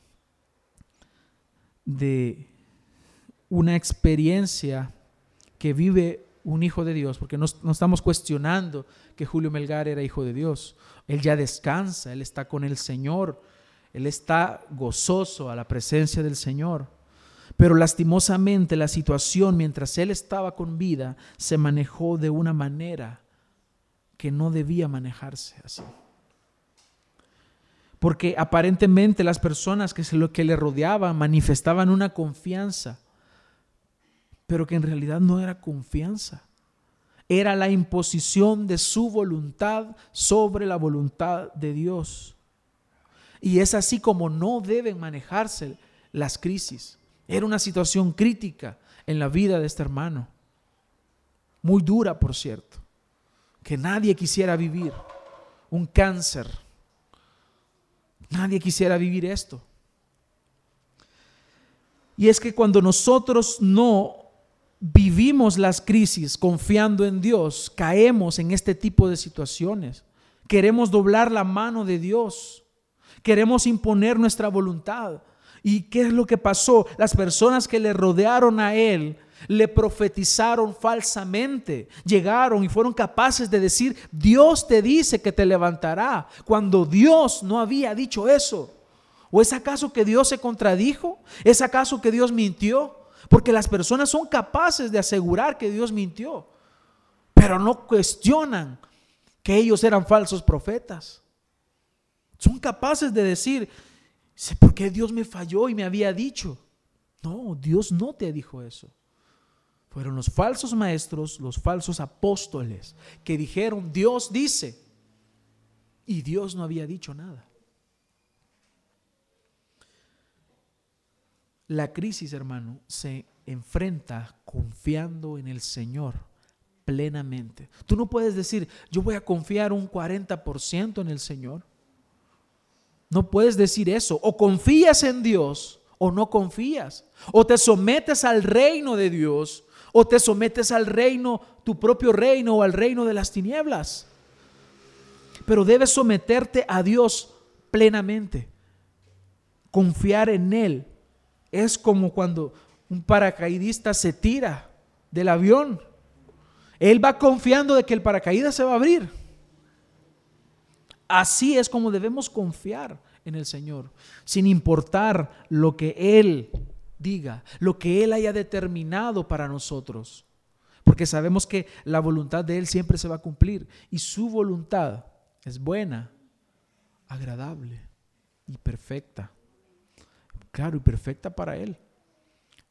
de una experiencia que vive un hijo de Dios, porque no, estamos cuestionando que Julio Melgar era hijo de Dios. Él ya descansa, él está con el Señor, él está gozoso a la presencia del Señor. Pero lastimosamente la situación mientras él estaba con vida se manejó de una manera que no debía manejarse así. Porque aparentemente las personas que, se, que le rodeaban manifestaban una confianza pero que en realidad no era confianza. Era la imposición de su voluntad sobre la voluntad de Dios. Y es así como no deben manejarse las crisis. Era una situación crítica en la vida de este hermano. Muy dura, por cierto. Que nadie quisiera vivir. Un cáncer. Nadie quisiera vivir esto. Y es que cuando nosotros no vivimos las crisis confiando en Dios, caemos en este tipo de situaciones. Queremos doblar la mano de Dios. Queremos imponer nuestra voluntad. ¿Y qué es lo que pasó? Las personas que le rodearon a él le profetizaron falsamente. Llegaron y fueron capaces de decir, Dios te dice que te levantará, cuando Dios no había dicho eso. ¿O es acaso que Dios se contradijo? ¿Es acaso que Dios mintió? Porque las personas son capaces de asegurar que Dios mintió, pero no cuestionan que ellos eran falsos profetas. Son capaces de decir, ¿por qué Dios me falló y me había dicho? No, Dios no te dijo eso. Fueron los falsos maestros, los falsos apóstoles, que dijeron, Dios dice, y Dios no había dicho nada. La crisis, hermano, se enfrenta confiando en el Señor plenamente. Tú no puedes decir, yo voy a confiar un 40% en el Señor. No puedes decir eso. O confías en Dios o no confías. O te sometes al reino de Dios o te sometes al reino, tu propio reino o al reino de las tinieblas. Pero debes someterte a Dios plenamente. Confiar en Él es como cuando un paracaidista se tira del avión. Él va confiando de que el paracaídas se va a abrir. Así es como debemos confiar en el Señor, sin importar lo que Él diga, lo que Él haya determinado para nosotros. Porque sabemos que la voluntad de Él siempre se va a cumplir y su voluntad es buena, agradable y perfecta claro y perfecta para Él.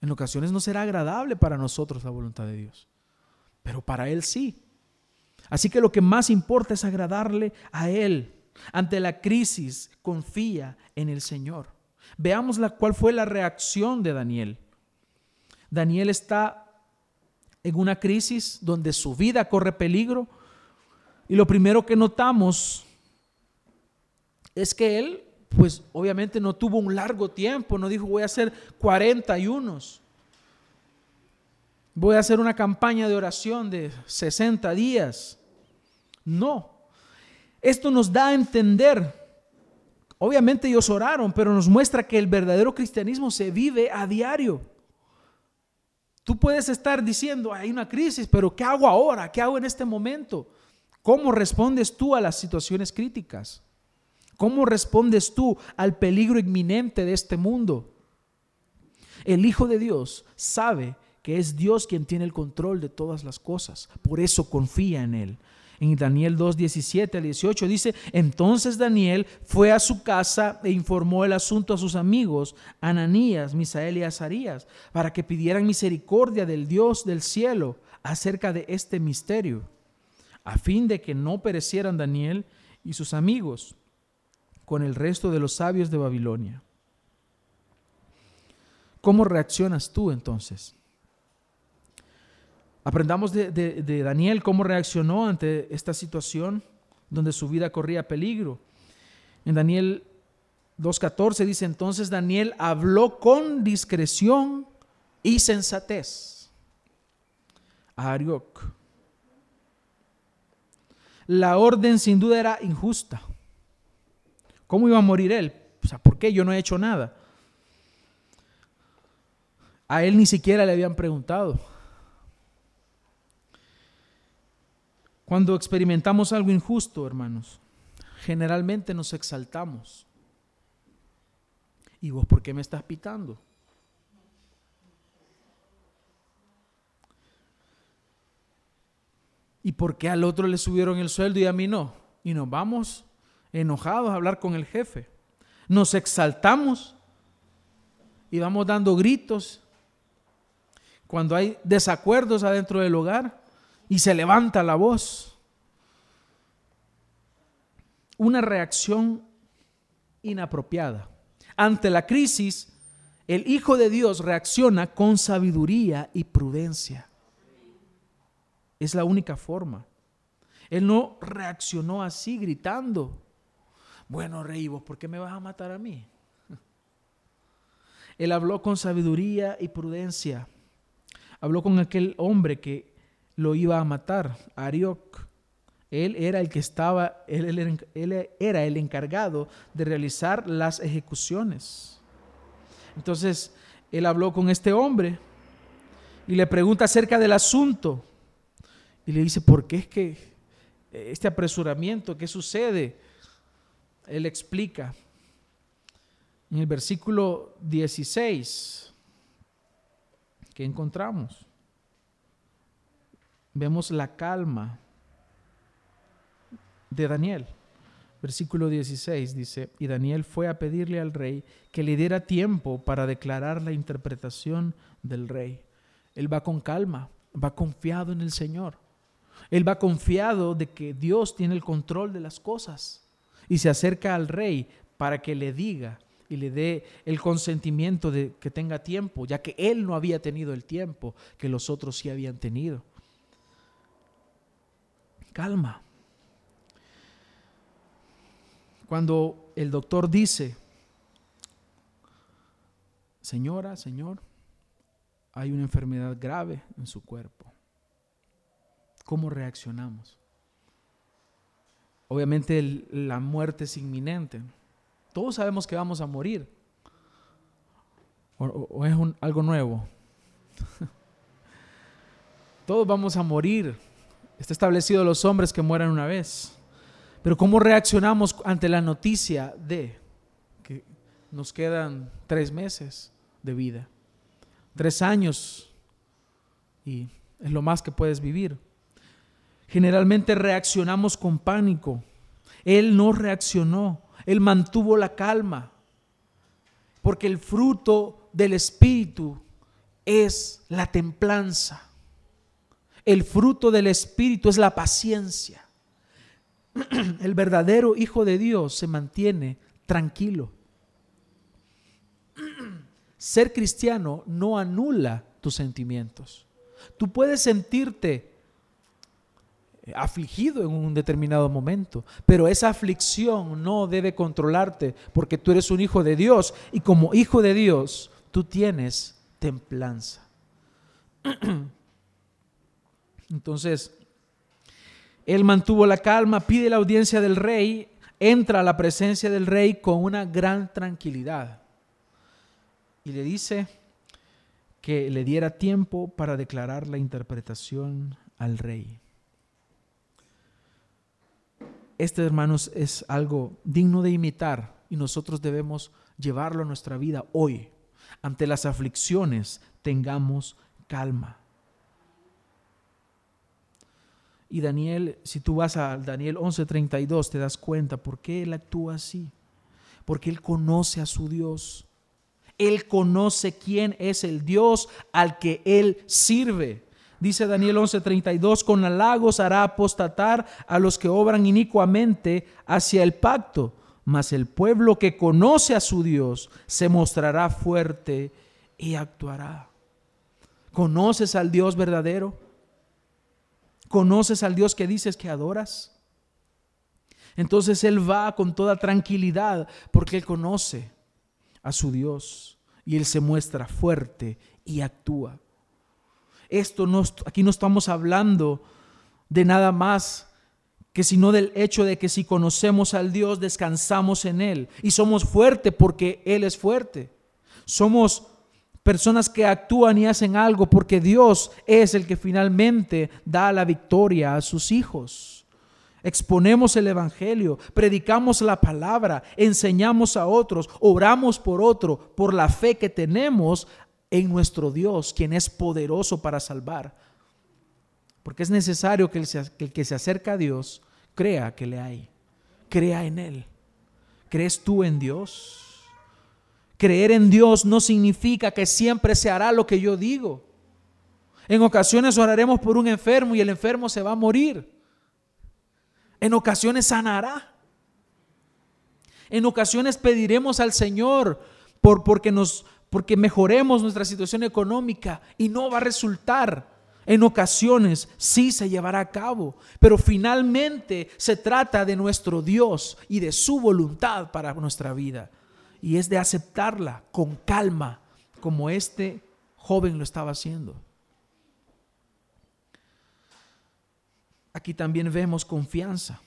En ocasiones no será agradable para nosotros la voluntad de Dios, pero para Él sí. Así que lo que más importa es agradarle a Él. Ante la crisis, confía en el Señor. Veamos la, cuál fue la reacción de Daniel. Daniel está en una crisis donde su vida corre peligro y lo primero que notamos es que él pues obviamente no tuvo un largo tiempo, no dijo voy a hacer 41. Voy a hacer una campaña de oración de 60 días. No. Esto nos da a entender, obviamente ellos oraron, pero nos muestra que el verdadero cristianismo se vive a diario. Tú puedes estar diciendo, hay una crisis, pero ¿qué hago ahora? ¿Qué hago en este momento? ¿Cómo respondes tú a las situaciones críticas? ¿Cómo respondes tú al peligro inminente de este mundo? El Hijo de Dios sabe que es Dios quien tiene el control de todas las cosas. Por eso confía en Él. En Daniel 2, 17 al 18 dice, entonces Daniel fue a su casa e informó el asunto a sus amigos, Ananías, Misael y Azarías, para que pidieran misericordia del Dios del cielo acerca de este misterio, a fin de que no perecieran Daniel y sus amigos con el resto de los sabios de Babilonia. ¿Cómo reaccionas tú entonces? Aprendamos de, Daniel cómo reaccionó ante esta situación donde su vida corría peligro. En Daniel 2.14 dice, entonces Daniel habló con discreción y sensatez a Arioc. La orden sin duda era injusta. ¿Cómo iba a morir él? O sea, ¿por qué? Yo no he hecho nada. A él ni siquiera le habían preguntado. Cuando experimentamos algo injusto, hermanos, generalmente nos exaltamos. ¿Y vos por qué me estás pitando? ¿Y por qué al otro le subieron el sueldo y a mí no? Y nos vamos enojados a hablar con el jefe. Nos exaltamos y vamos dando gritos cuando hay desacuerdos adentro del hogar y se levanta la voz. Una reacción inapropiada. Ante la crisis, el Hijo de Dios reacciona con sabiduría y prudencia. Es la única forma. Él no reaccionó así gritando. Bueno, rey, ¿vos por qué me vas a matar a mí? Él habló con sabiduría y prudencia. Habló con aquel hombre que lo iba a matar, Arioc. Él era el que estaba, él, era el encargado de realizar las ejecuciones. Entonces, él habló con este hombre y le pregunta acerca del asunto. Y le dice, ¿por qué es que este apresuramiento, qué sucede? Él explica en el versículo 16 que encontramos vemos la calma de Daniel. Versículo 16 dice, y Daniel fue a pedirle al rey que le diera tiempo para declarar la interpretación del rey. Él va con calma, va confiado en el Señor. Él va confiado de que Dios tiene el control de las cosas y se acerca al rey para que le diga y le dé el consentimiento de que tenga tiempo, ya que él no había tenido el tiempo que los otros sí habían tenido calma. Cuando el doctor dice, señora, señor, hay una enfermedad grave en su cuerpo, ¿cómo reaccionamos? Obviamente la muerte es inminente. Todos sabemos que vamos a morir. ¿O, es algo nuevo? Todos vamos a morir Está establecido los hombres que mueran una vez. Pero ¿cómo reaccionamos ante la noticia de que nos quedan tres meses de vida? Tres años y es lo más que puedes vivir. Generalmente reaccionamos con pánico. Él no reaccionó, él mantuvo la calma, porque el fruto del Espíritu es la templanza. El fruto del Espíritu es la paciencia. El verdadero Hijo de Dios se mantiene tranquilo. Ser cristiano no anula tus sentimientos. Tú puedes sentirte afligido en un determinado momento, pero esa aflicción no debe controlarte porque tú eres un hijo de Dios y como hijo de Dios tú tienes templanza. Entonces, él mantuvo la calma, pide la audiencia del rey, entra a la presencia del rey con una gran tranquilidad. Y le dice que le diera tiempo para declarar la interpretación al rey. Este, hermanos, es algo digno de imitar y nosotros debemos llevarlo a nuestra vida hoy. Ante las aflicciones, tengamos calma. Y Daniel, si tú vas a Daniel 11:32, te das cuenta por qué él actúa así. Porque él conoce a su Dios. Él conoce quién es el Dios al que él sirve. Dice Daniel 11:32, con halagos hará apostatar a los que obran inicuamente hacia el pacto, mas el pueblo que conoce a su Dios se mostrará fuerte y actuará. ¿Conoces al Dios verdadero? ¿Conoces al Dios que dices que adoras? Entonces Él va con toda tranquilidad porque Él conoce a su Dios y Él se muestra fuerte y actúa. Esto no, aquí no estamos hablando de nada más que sino del hecho de que si conocemos al Dios descansamos en Él y somos fuertes porque Él es fuerte. Somos personas que actúan y hacen algo porque Dios es el que finalmente da la victoria a sus hijos. Exponemos el Evangelio, predicamos la palabra, enseñamos a otros, oramos por otro, por la fe que tenemos en nuestro Dios, quien es poderoso para salvar. Porque es necesario que el, que se acerca a Dios crea que le hay, crea en Él. ¿Crees tú en Dios? Creer en Dios no significa que siempre se hará lo que yo digo. En ocasiones oraremos por un enfermo y el enfermo se va a morir. En ocasiones sanará. En ocasiones pediremos al Señor por, porque, nos, porque mejoremos nuestra situación económica y no va a resultar. En ocasiones sí se llevará a cabo, pero finalmente se trata de nuestro Dios y de su voluntad para nuestra vida y es de aceptarla con calma, como este joven lo estaba haciendo. Aquí también vemos confianza.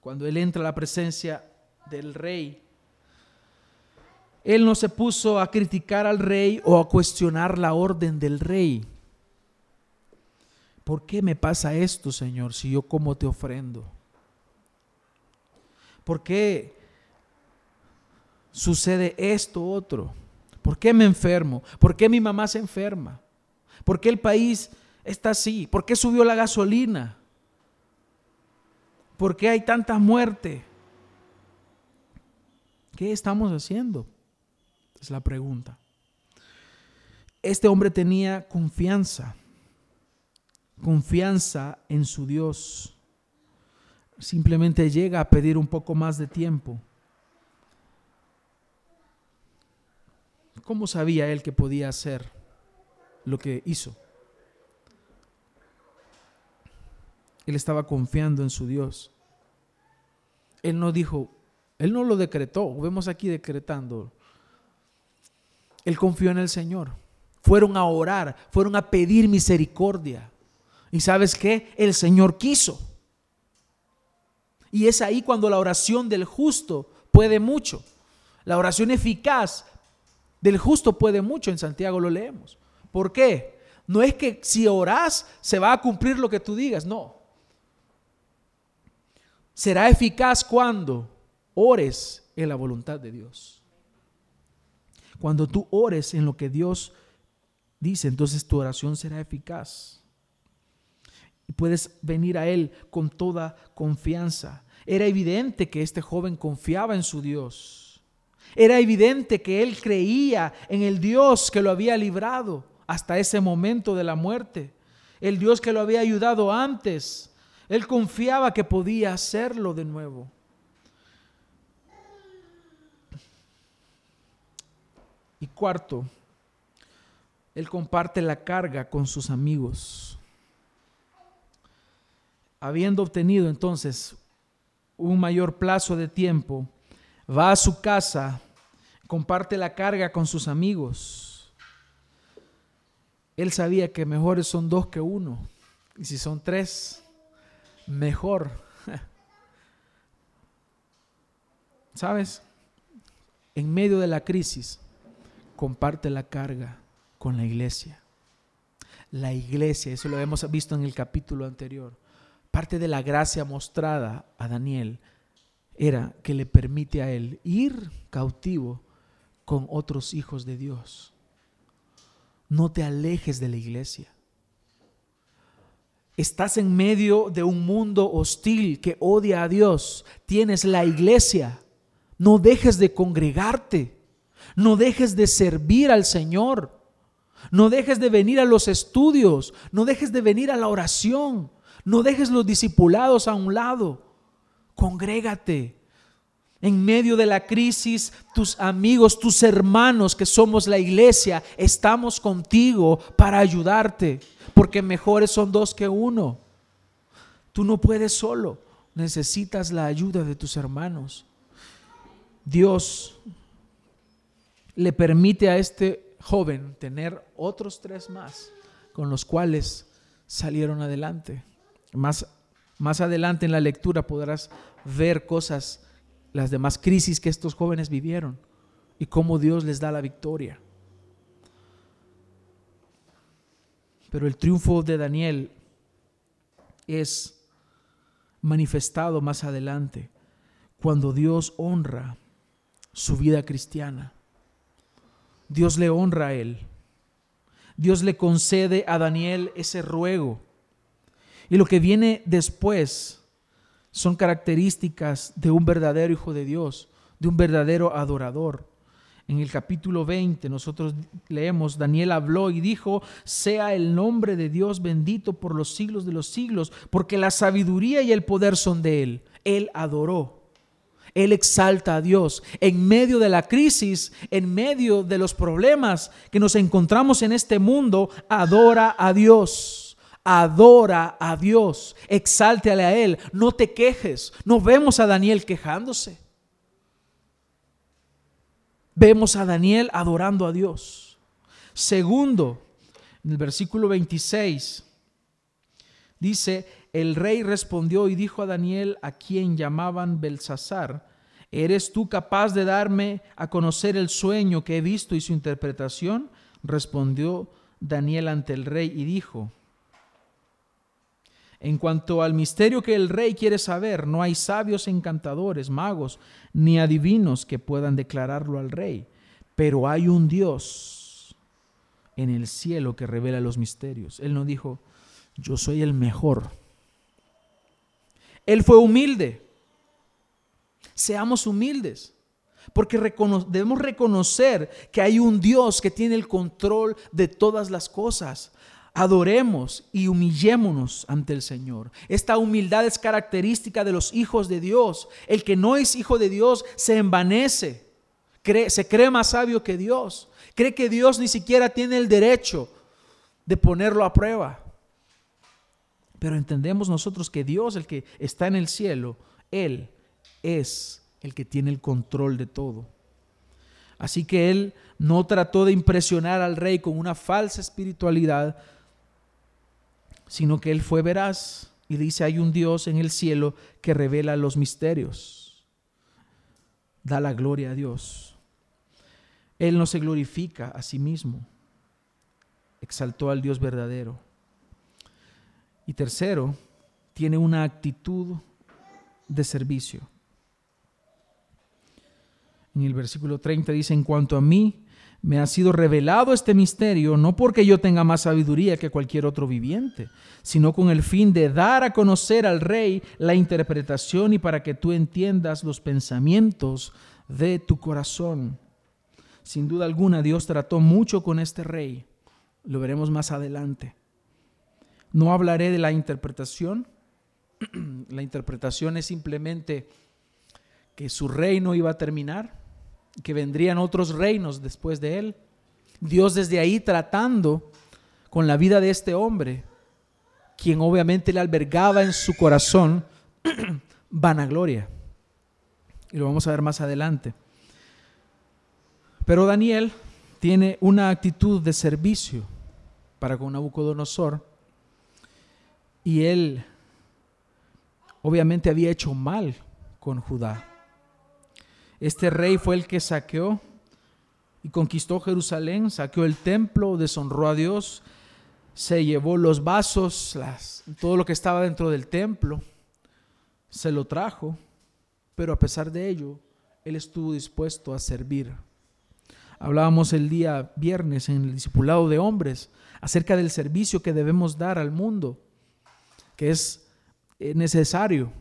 Cuando él entra a la presencia del rey, él no se puso a criticar al rey o a cuestionar la orden del rey. ¿Por qué me pasa esto, Señor, si yo como te ofrendo? ¿Por qué sucede esto otro? ¿Por qué me enfermo? ¿Por qué mi mamá se enferma? ¿Por qué el país está así? ¿Por qué subió la gasolina? ¿Por qué hay tanta muerte? ¿Qué estamos haciendo? Es la pregunta. Este hombre tenía confianza, confianza en su Dios. Simplemente llega a pedir un poco más de tiempo. ¿Cómo sabía él que podía hacer lo que hizo? Él estaba confiando en su Dios. Él no dijo, él no lo decretó, vemos aquí decretando. Él confió en el Señor. Fueron a orar, fueron a pedir misericordia. ¿Y sabes qué? El Señor quiso. Y es ahí cuando la oración del justo puede mucho. La oración eficaz del justo puede mucho, en Santiago lo leemos. ¿Por qué? No es que si orás se va a cumplir lo que tú digas, no. Será eficaz cuando ores en la voluntad de Dios. Cuando tú ores en lo que Dios dice, entonces tu oración será eficaz. Y puedes venir a Él con toda confianza. Era evidente que este joven confiaba en su Dios era evidente que él creía en el Dios que lo había librado hasta ese momento de la muerte, el Dios que lo había ayudado antes. Él confiaba que podía hacerlo de nuevo. Y cuarto, él comparte la carga con sus amigos. Habiendo obtenido entonces un mayor plazo de tiempo, va a su casa, comparte la carga con sus amigos. Él sabía que mejores son dos que uno. Y si son tres, mejor. ¿Sabes? En medio de la crisis, comparte la carga con la iglesia. La iglesia, eso lo hemos visto en el capítulo anterior. Parte de la gracia mostrada a Daniel era que le permite a él ir cautivo con otros hijos de Dios. No te alejes de la iglesia. Estás en medio de un mundo hostil que odia a Dios. Tienes la iglesia. No dejes de congregarte. No dejes de servir al Señor. No dejes de venir a los estudios. No dejes de venir a la oración. No dejes los discipulados a un lado. Congrégate. En medio de la crisis, tus amigos, tus hermanos que somos la iglesia, estamos contigo para ayudarte, porque mejores son dos que uno. Tú no puedes solo, necesitas la ayuda de tus hermanos. Dios le permite a este joven tener otros tres más con los cuales salieron adelante. Más, más adelante en la lectura podrás ver cosas las demás crisis que estos jóvenes vivieron y cómo Dios les da la victoria. Pero el triunfo de Daniel es manifestado más adelante cuando Dios honra su vida cristiana. Dios le honra a él. Dios le concede a Daniel ese ruego. Y lo que viene después son características de un verdadero hijo de Dios, de un verdadero adorador. En el capítulo 20 nosotros leemos, Daniel habló y dijo, sea el nombre de Dios bendito por los siglos de los siglos, porque la sabiduría y el poder son de Él. Él adoró. Él exalta a Dios. En medio de la crisis, en medio de los problemas que nos encontramos en este mundo, adora a Dios adora a Dios, exáltale a Él, no te quejes. No vemos a Daniel quejándose. Vemos a Daniel adorando a Dios. Segundo, en el versículo 26, dice, el rey respondió y dijo a Daniel, a quien llamaban Belsasar, ¿eres tú capaz de darme a conocer el sueño que he visto y su interpretación? Respondió Daniel ante el rey y dijo, en cuanto al misterio que el rey quiere saber, no hay sabios encantadores, magos, ni adivinos que puedan declararlo al rey, pero hay un Dios en el cielo que revela los misterios. Él no dijo, yo soy el mejor. Él fue humilde. Seamos humildes, porque debemos reconocer que hay un Dios que tiene el control de todas las cosas adoremos y humillémonos ante el Señor. Esta humildad es característica de los hijos de Dios. El que no es hijo de Dios se envanece, se cree más sabio que Dios, cree que Dios ni siquiera tiene el derecho de ponerlo a prueba. Pero entendemos nosotros que Dios, el que está en el cielo, Él es el que tiene el control de todo. Así que Él no trató de impresionar al rey con una falsa espiritualidad, sino que él fue veraz y dice, hay un Dios en el cielo que revela los misterios. Da la gloria a Dios. Él no se glorifica a sí mismo. Exaltó al Dios verdadero. Y tercero, tiene una actitud de servicio. En el versículo 30 dice, en cuanto a mí, me ha sido revelado este misterio, no porque yo tenga más sabiduría que cualquier otro viviente, sino con el fin de dar a conocer al rey la interpretación y para que tú entiendas los pensamientos de tu corazón. Sin duda alguna, Dios trató mucho con este rey. Lo veremos más adelante. No hablaré de la interpretación. la interpretación es simplemente que su reino iba a terminar que vendrían otros reinos después de él. Dios desde ahí tratando con la vida de este hombre, quien obviamente le albergaba en su corazón vanagloria. Y lo vamos a ver más adelante. Pero Daniel tiene una actitud de servicio para con Nabucodonosor y él obviamente había hecho mal con Judá. Este rey fue el que saqueó y conquistó Jerusalén, saqueó el templo, deshonró a Dios, se llevó los vasos, las, todo lo que estaba dentro del templo, se lo trajo, pero a pesar de ello, él estuvo dispuesto a servir. Hablábamos el día viernes en el discipulado de hombres acerca del servicio que debemos dar al mundo, que es eh, necesario.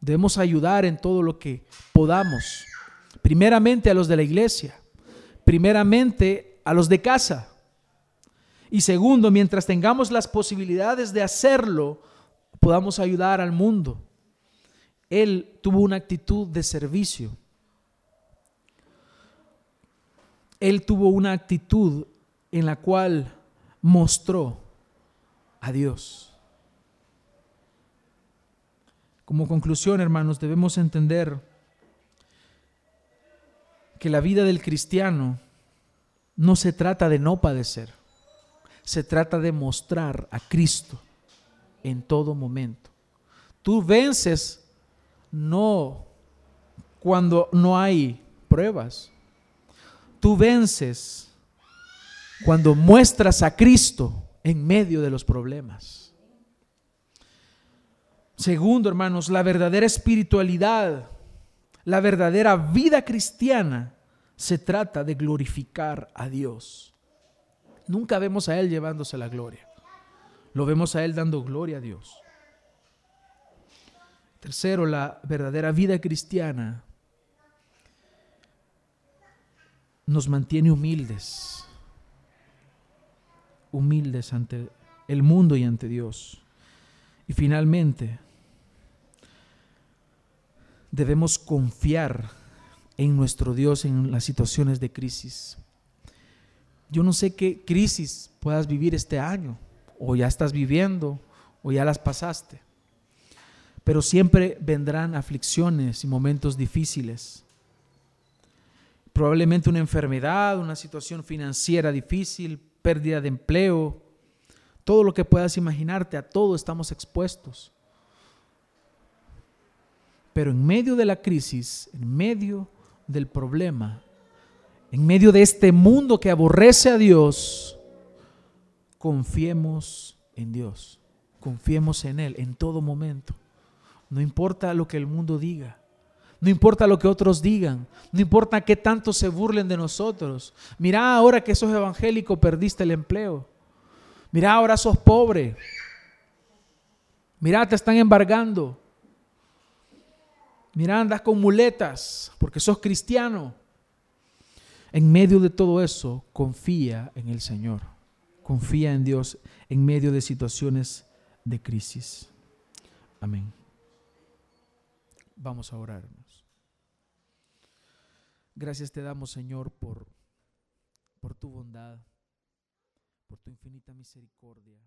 Debemos ayudar en todo lo que podamos. Primeramente a los de la iglesia, primeramente a los de casa. Y segundo, mientras tengamos las posibilidades de hacerlo, podamos ayudar al mundo. Él tuvo una actitud de servicio. Él tuvo una actitud en la cual mostró a Dios. Como conclusión, hermanos, debemos entender que la vida del cristiano no se trata de no padecer, se trata de mostrar a Cristo en todo momento. Tú vences no cuando no hay pruebas, tú vences cuando muestras a Cristo en medio de los problemas. Segundo, hermanos, la verdadera espiritualidad, la verdadera vida cristiana se trata de glorificar a Dios. Nunca vemos a Él llevándose la gloria. Lo vemos a Él dando gloria a Dios. Tercero, la verdadera vida cristiana nos mantiene humildes, humildes ante el mundo y ante Dios. Y finalmente, debemos confiar en nuestro Dios en las situaciones de crisis. Yo no sé qué crisis puedas vivir este año, o ya estás viviendo, o ya las pasaste, pero siempre vendrán aflicciones y momentos difíciles probablemente una enfermedad, una situación financiera difícil, pérdida de empleo, todo lo que puedas imaginarte, a todo estamos expuestos. Pero en medio de la crisis, en medio del problema, en medio de este mundo que aborrece a Dios, confiemos en Dios, confiemos en Él en todo momento. No importa lo que el mundo diga, no importa lo que otros digan. No importa qué tanto se burlen de nosotros. Mira ahora que sos evangélico perdiste el empleo. Mira ahora sos pobre. Mira te están embargando. Mira andas con muletas porque sos cristiano. En medio de todo eso, confía en el Señor. Confía en Dios en medio de situaciones de crisis. Amén. Vamos a orar. Gracias te damos, Señor, por, por tu bondad, por tu infinita misericordia.